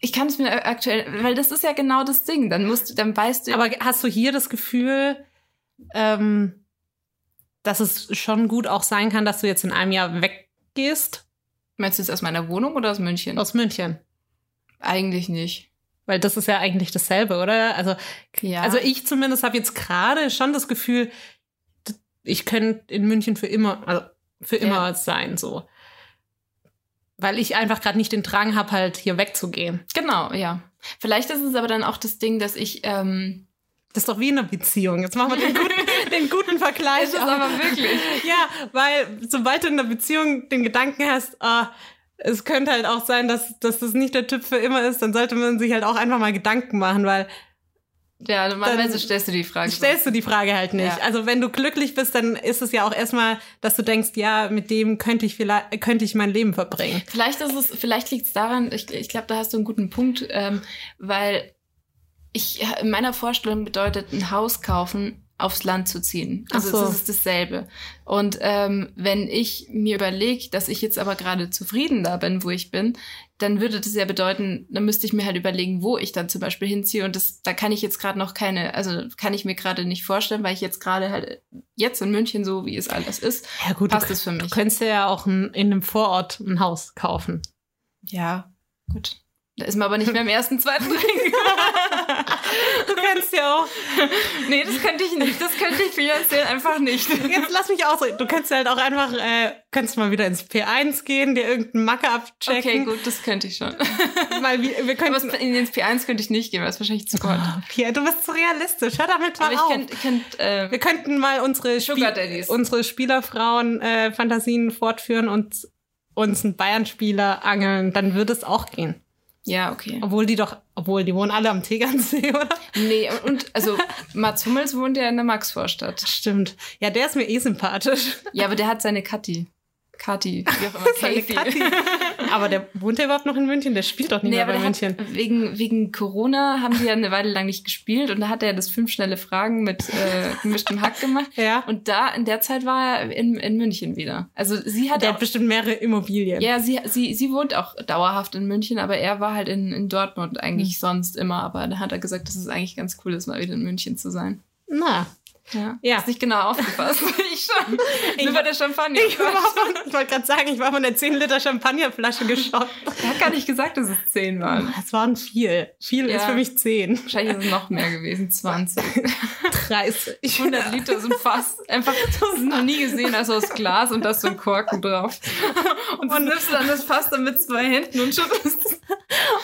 ich kann es mir aktuell, weil das ist ja genau das Ding. Dann musst du, dann weißt du, Aber hast du hier das Gefühl, ähm, dass es schon gut auch sein kann, dass du jetzt in einem Jahr weggehst meinst du jetzt aus meiner Wohnung oder aus München? aus München? Eigentlich nicht. Weil das ist ja eigentlich dasselbe, oder? Also, Ja. also ich zumindest habe jetzt gerade schon das Gefühl, ich könnte in München für immer, also für immer Ja. sein, so. Weil ich einfach gerade nicht den Drang habe, halt hier wegzugehen. Genau, ja. Vielleicht ist es aber dann auch das Ding, dass ich, ähm, Das ist doch wie in einer Beziehung. Jetzt machen wir den guten, den guten Vergleich. ist es aber wirklich. Ja, weil sobald du in einer Beziehung den Gedanken hast, ah, es könnte halt auch sein, dass, dass das nicht der Typ für immer ist, dann sollte man sich halt auch einfach mal Gedanken machen, weil Ja, normalerweise Dann stellst du die Frage. so. stellst du die Frage halt nicht. Ja. Also wenn du glücklich bist, dann ist es ja auch erstmal, dass du denkst, ja, mit dem könnte ich vielleicht, könnte ich mein Leben verbringen. Vielleicht ist es, vielleicht liegt es daran, ich, ich glaube, da hast du einen guten Punkt, ähm, weil ich in meiner Vorstellung bedeutet ein Haus kaufen, aufs Land zu ziehen. Also so. es ist dasselbe. Und ähm, wenn ich mir überlege, dass ich jetzt aber gerade zufrieden da bin, wo ich bin, dann würde das ja bedeuten, dann müsste ich mir halt überlegen, wo ich dann zum Beispiel hinziehe. Und das, da kann ich jetzt gerade noch keine, also kann ich mir gerade nicht vorstellen, weil ich jetzt gerade halt jetzt in München so, wie es alles ist, Ja gut, passt es für mich. du könntest ja auch ein, in einem Vorort ein Haus kaufen. Ja, gut. Da ist man aber nicht mehr im ersten, zweiten Ring. Du kannst ja auch, nee, das könnte ich nicht. Das könnte ich finanziell einfach nicht. jetzt lass mich ausreden, du kannst ja halt auch einfach, äh, kannst mal wieder ins P1 gehen, dir irgendeinen Macke abchecken. Okay, gut, das könnte ich schon. Weil wir, wir Aber könnten, in den P1 könnte ich nicht gehen, weil es wahrscheinlich zu Gott. Pia, du bist zu realistisch, hör damit mal Aber ich auf. könnte, könnt, äh, wir könnten mal unsere, Sugar Daddies. unsere Spielerfrauen-Fantasien fortführen und uns einen Bayern-Spieler angeln, dann würde es auch gehen. Ja, okay. Obwohl die doch, obwohl die wohnen alle am Tegernsee, oder? Nee, und, also Mats Hummels wohnt ja in der Maxvorstadt. Stimmt. Ja, der ist mir eh sympathisch. Ja, aber der hat seine Kathi. Kathi, wie auch immer. Seine. Kathi. Aber der wohnt ja überhaupt noch in München, der spielt doch nicht Nee, mehr bei München. hat, wegen, wegen Corona haben die ja eine Weile lang nicht gespielt und da hat er das fünf schnelle Fragen mit äh, gemischtem Hack gemacht. Ja. Und da, in der Zeit war er in, in München wieder. Also sie hat Der auch, hat bestimmt mehrere Immobilien. ja, sie, sie, sie wohnt auch dauerhaft in München, aber er war halt in, in Dortmund eigentlich sonst immer. Aber da hat er gesagt, dass es eigentlich ganz cool ist, mal wieder in München zu sein. Na, Ja. Ja. Ist nicht genau aufgepasst. ich schon. Ich bei der Champagner. ich, ich wollte gerade sagen, ich war von der 10 Liter Champagnerflasche geschockt. Er hat gar nicht gesagt, dass es zehn waren. Es waren viel. Viel Ja. ist für mich 10. Wahrscheinlich ist es noch mehr gewesen. 20. 30. 100 Liter sind fast einfach, das noch nie gesehen, also aus Glas und da ist so ein Korken drauf. Und dann nimmst du dann das Fass dann mit zwei Händen und schüttelst.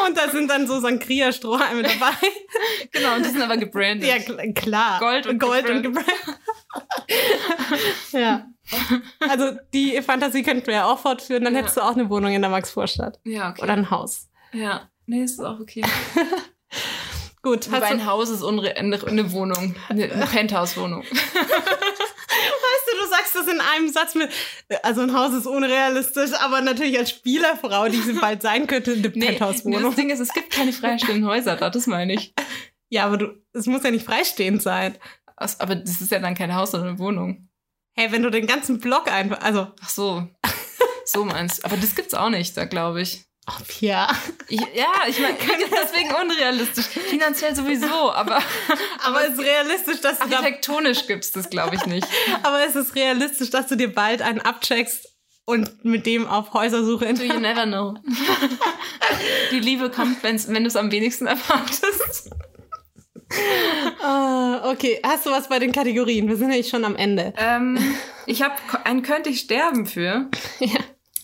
Und da sind dann so Sangria-Strohhalme dabei. Genau, und die sind aber gebrandet. ja, kl- klar. Gold und Gold und gebrannt. ja. Also die Fantasie könnten wir ja auch fortführen. Dann Ja. hättest du auch eine Wohnung in der Maxvorstadt. Ja, okay. Oder ein Haus. ja. Nee, ist auch okay. Gut, Wobei ein Haus ist eine, Wohnung. Eine, eine Penthouse-Wohnung. weißt du, du sagst das in einem Satz mit, also ein Haus ist unrealistisch, aber natürlich als Spielerfrau, die sie bald sein könnte, eine Nee, nee, Penthouse-Wohnung. das Ding ist, es gibt keine freistehenden Häuser da, das meine ich. Ja, aber du, es muss ja nicht freistehend sein. Aber das ist ja dann kein Haus, sondern eine Wohnung. Hey, wenn du den ganzen Block einfach, also, Ach so. So meinst du. Aber das gibt's auch nicht da, glaube ich. oh, Pia. ich. Ja, ich meine, deswegen unrealistisch. Finanziell sowieso, aber Aber es ist realistisch, dass du architektonisch gibt's das, glaube ich, nicht. aber es ist realistisch, dass du dir bald einen abcheckst und mit dem auf Häusersuche Do you never know. Die Liebe kommt, wenn's, wenn du es am wenigsten erwartest. Ah, okay, hast du was bei den Kategorien? Wir sind ja schon am Ende. Ähm, ich habe einen könnte ich sterben für. Ja.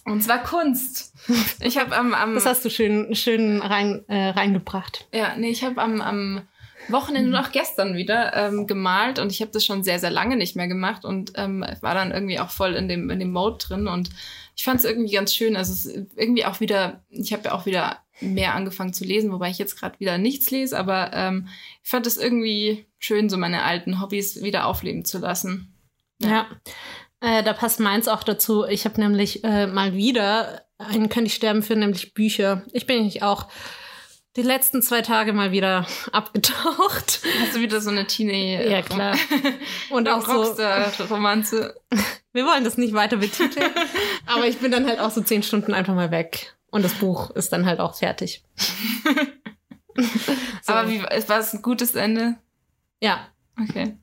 Und zwar Kunst. Ich habe am, am Das hast du schön, schön rein, äh, reingebracht. Ja, nee, ich habe am, am Wochenende und auch gestern wieder ähm, gemalt und ich habe das schon sehr, sehr lange nicht mehr gemacht und ähm, war dann irgendwie auch voll in dem, in dem Mode drin und ich fand es irgendwie ganz schön. Also es ist irgendwie auch wieder, ich habe ja auch wieder mehr angefangen zu lesen, wobei ich jetzt gerade wieder nichts lese, aber ähm, ich fand es irgendwie schön, so meine alten Hobbys wieder aufleben zu lassen. Ja. Äh, da passt meins auch dazu. Ich habe nämlich äh, mal wieder einen könnte ich sterben für, nämlich Bücher. Ich bin nämlich auch die letzten zwei Tage mal wieder abgetaucht. Hast du wieder so eine Teenie Ja, klar. Und auch so, Rockstar-Romanze? wir wollen das nicht weiter betiteln, aber ich bin dann halt auch so zehn Stunden einfach mal weg. Und das Buch ist dann halt auch fertig. So. Aber wie, war es ein gutes Ende? Ja, Okay.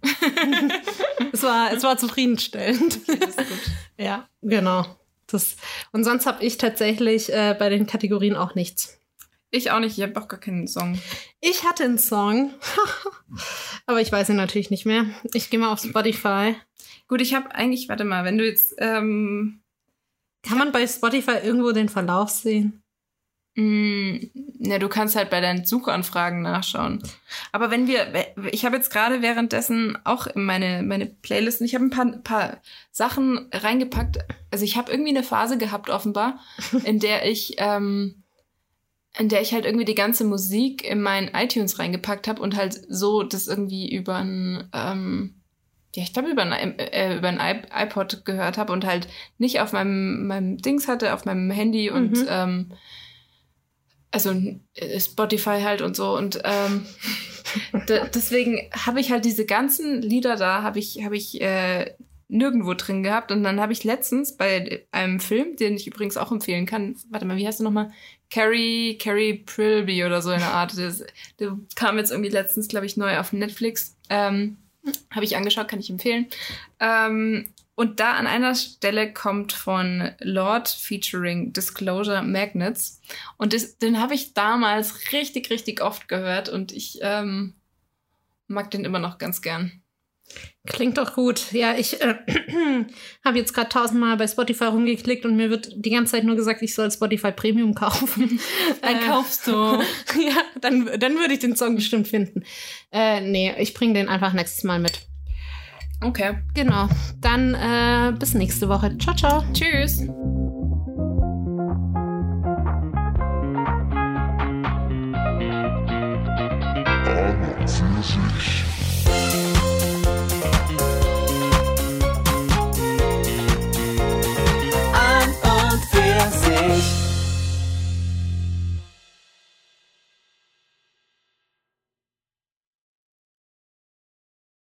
es war, es war zufriedenstellend. das ist gut. Ja, genau. Das, und sonst habe ich tatsächlich äh, bei den Kategorien auch nichts. Ich auch nicht, ich habe auch gar keinen Song. Ich hatte einen Song, aber ich weiß ihn natürlich nicht mehr. Ich gehe mal auf Spotify. Gut, ich habe eigentlich, warte mal, wenn du jetzt, ähm, Kann man bei Spotify irgendwo den Verlauf sehen? Mm, ne, du kannst halt bei deinen Suchanfragen nachschauen. Aber wenn wir, ich habe jetzt gerade währenddessen auch in meine, meine Playlisten, ich habe ein paar, paar Sachen reingepackt. Also ich habe irgendwie eine Phase gehabt, offenbar, in der ich, ähm, in der ich halt irgendwie die ganze Musik in meinen iTunes reingepackt habe und halt so das irgendwie über ein, ähm, ja, ich glaube, über ein, äh, über ein iPod gehört habe und halt nicht auf meinem, meinem Dings hatte, auf meinem Handy und Mhm. ähm, also äh, Spotify halt und so und ähm, de- deswegen habe ich halt diese ganzen Lieder da habe ich habe ich äh, nirgendwo drin gehabt und dann habe ich letztens bei einem Film, den ich übrigens auch empfehlen kann, warte mal, wie heißt der nochmal? Carrie Carrie Prilby oder so in der Art. Das, der kam jetzt irgendwie letztens, glaube ich, neu auf Netflix. Ähm, habe ich angeschaut, kann ich empfehlen. Ähm, und da an einer Stelle kommt von Lord featuring Disclosure Magnets. Und das, den habe ich damals richtig, richtig oft gehört und ich ähm, mag den immer noch ganz gern. Klingt doch gut. Ja, ich äh, habe jetzt gerade tausendmal bei Spotify rumgeklickt und mir wird die ganze Zeit nur gesagt, ich soll Spotify Premium kaufen. Dann Äh, kaufst du. ja, dann, dann würde ich den Song bestimmt finden. Äh, nee, ich bringe den einfach nächstes Mal mit. Okay. Genau. Dann äh, bis nächste Woche. Ciao, ciao. Tschüss. Sich. fazer.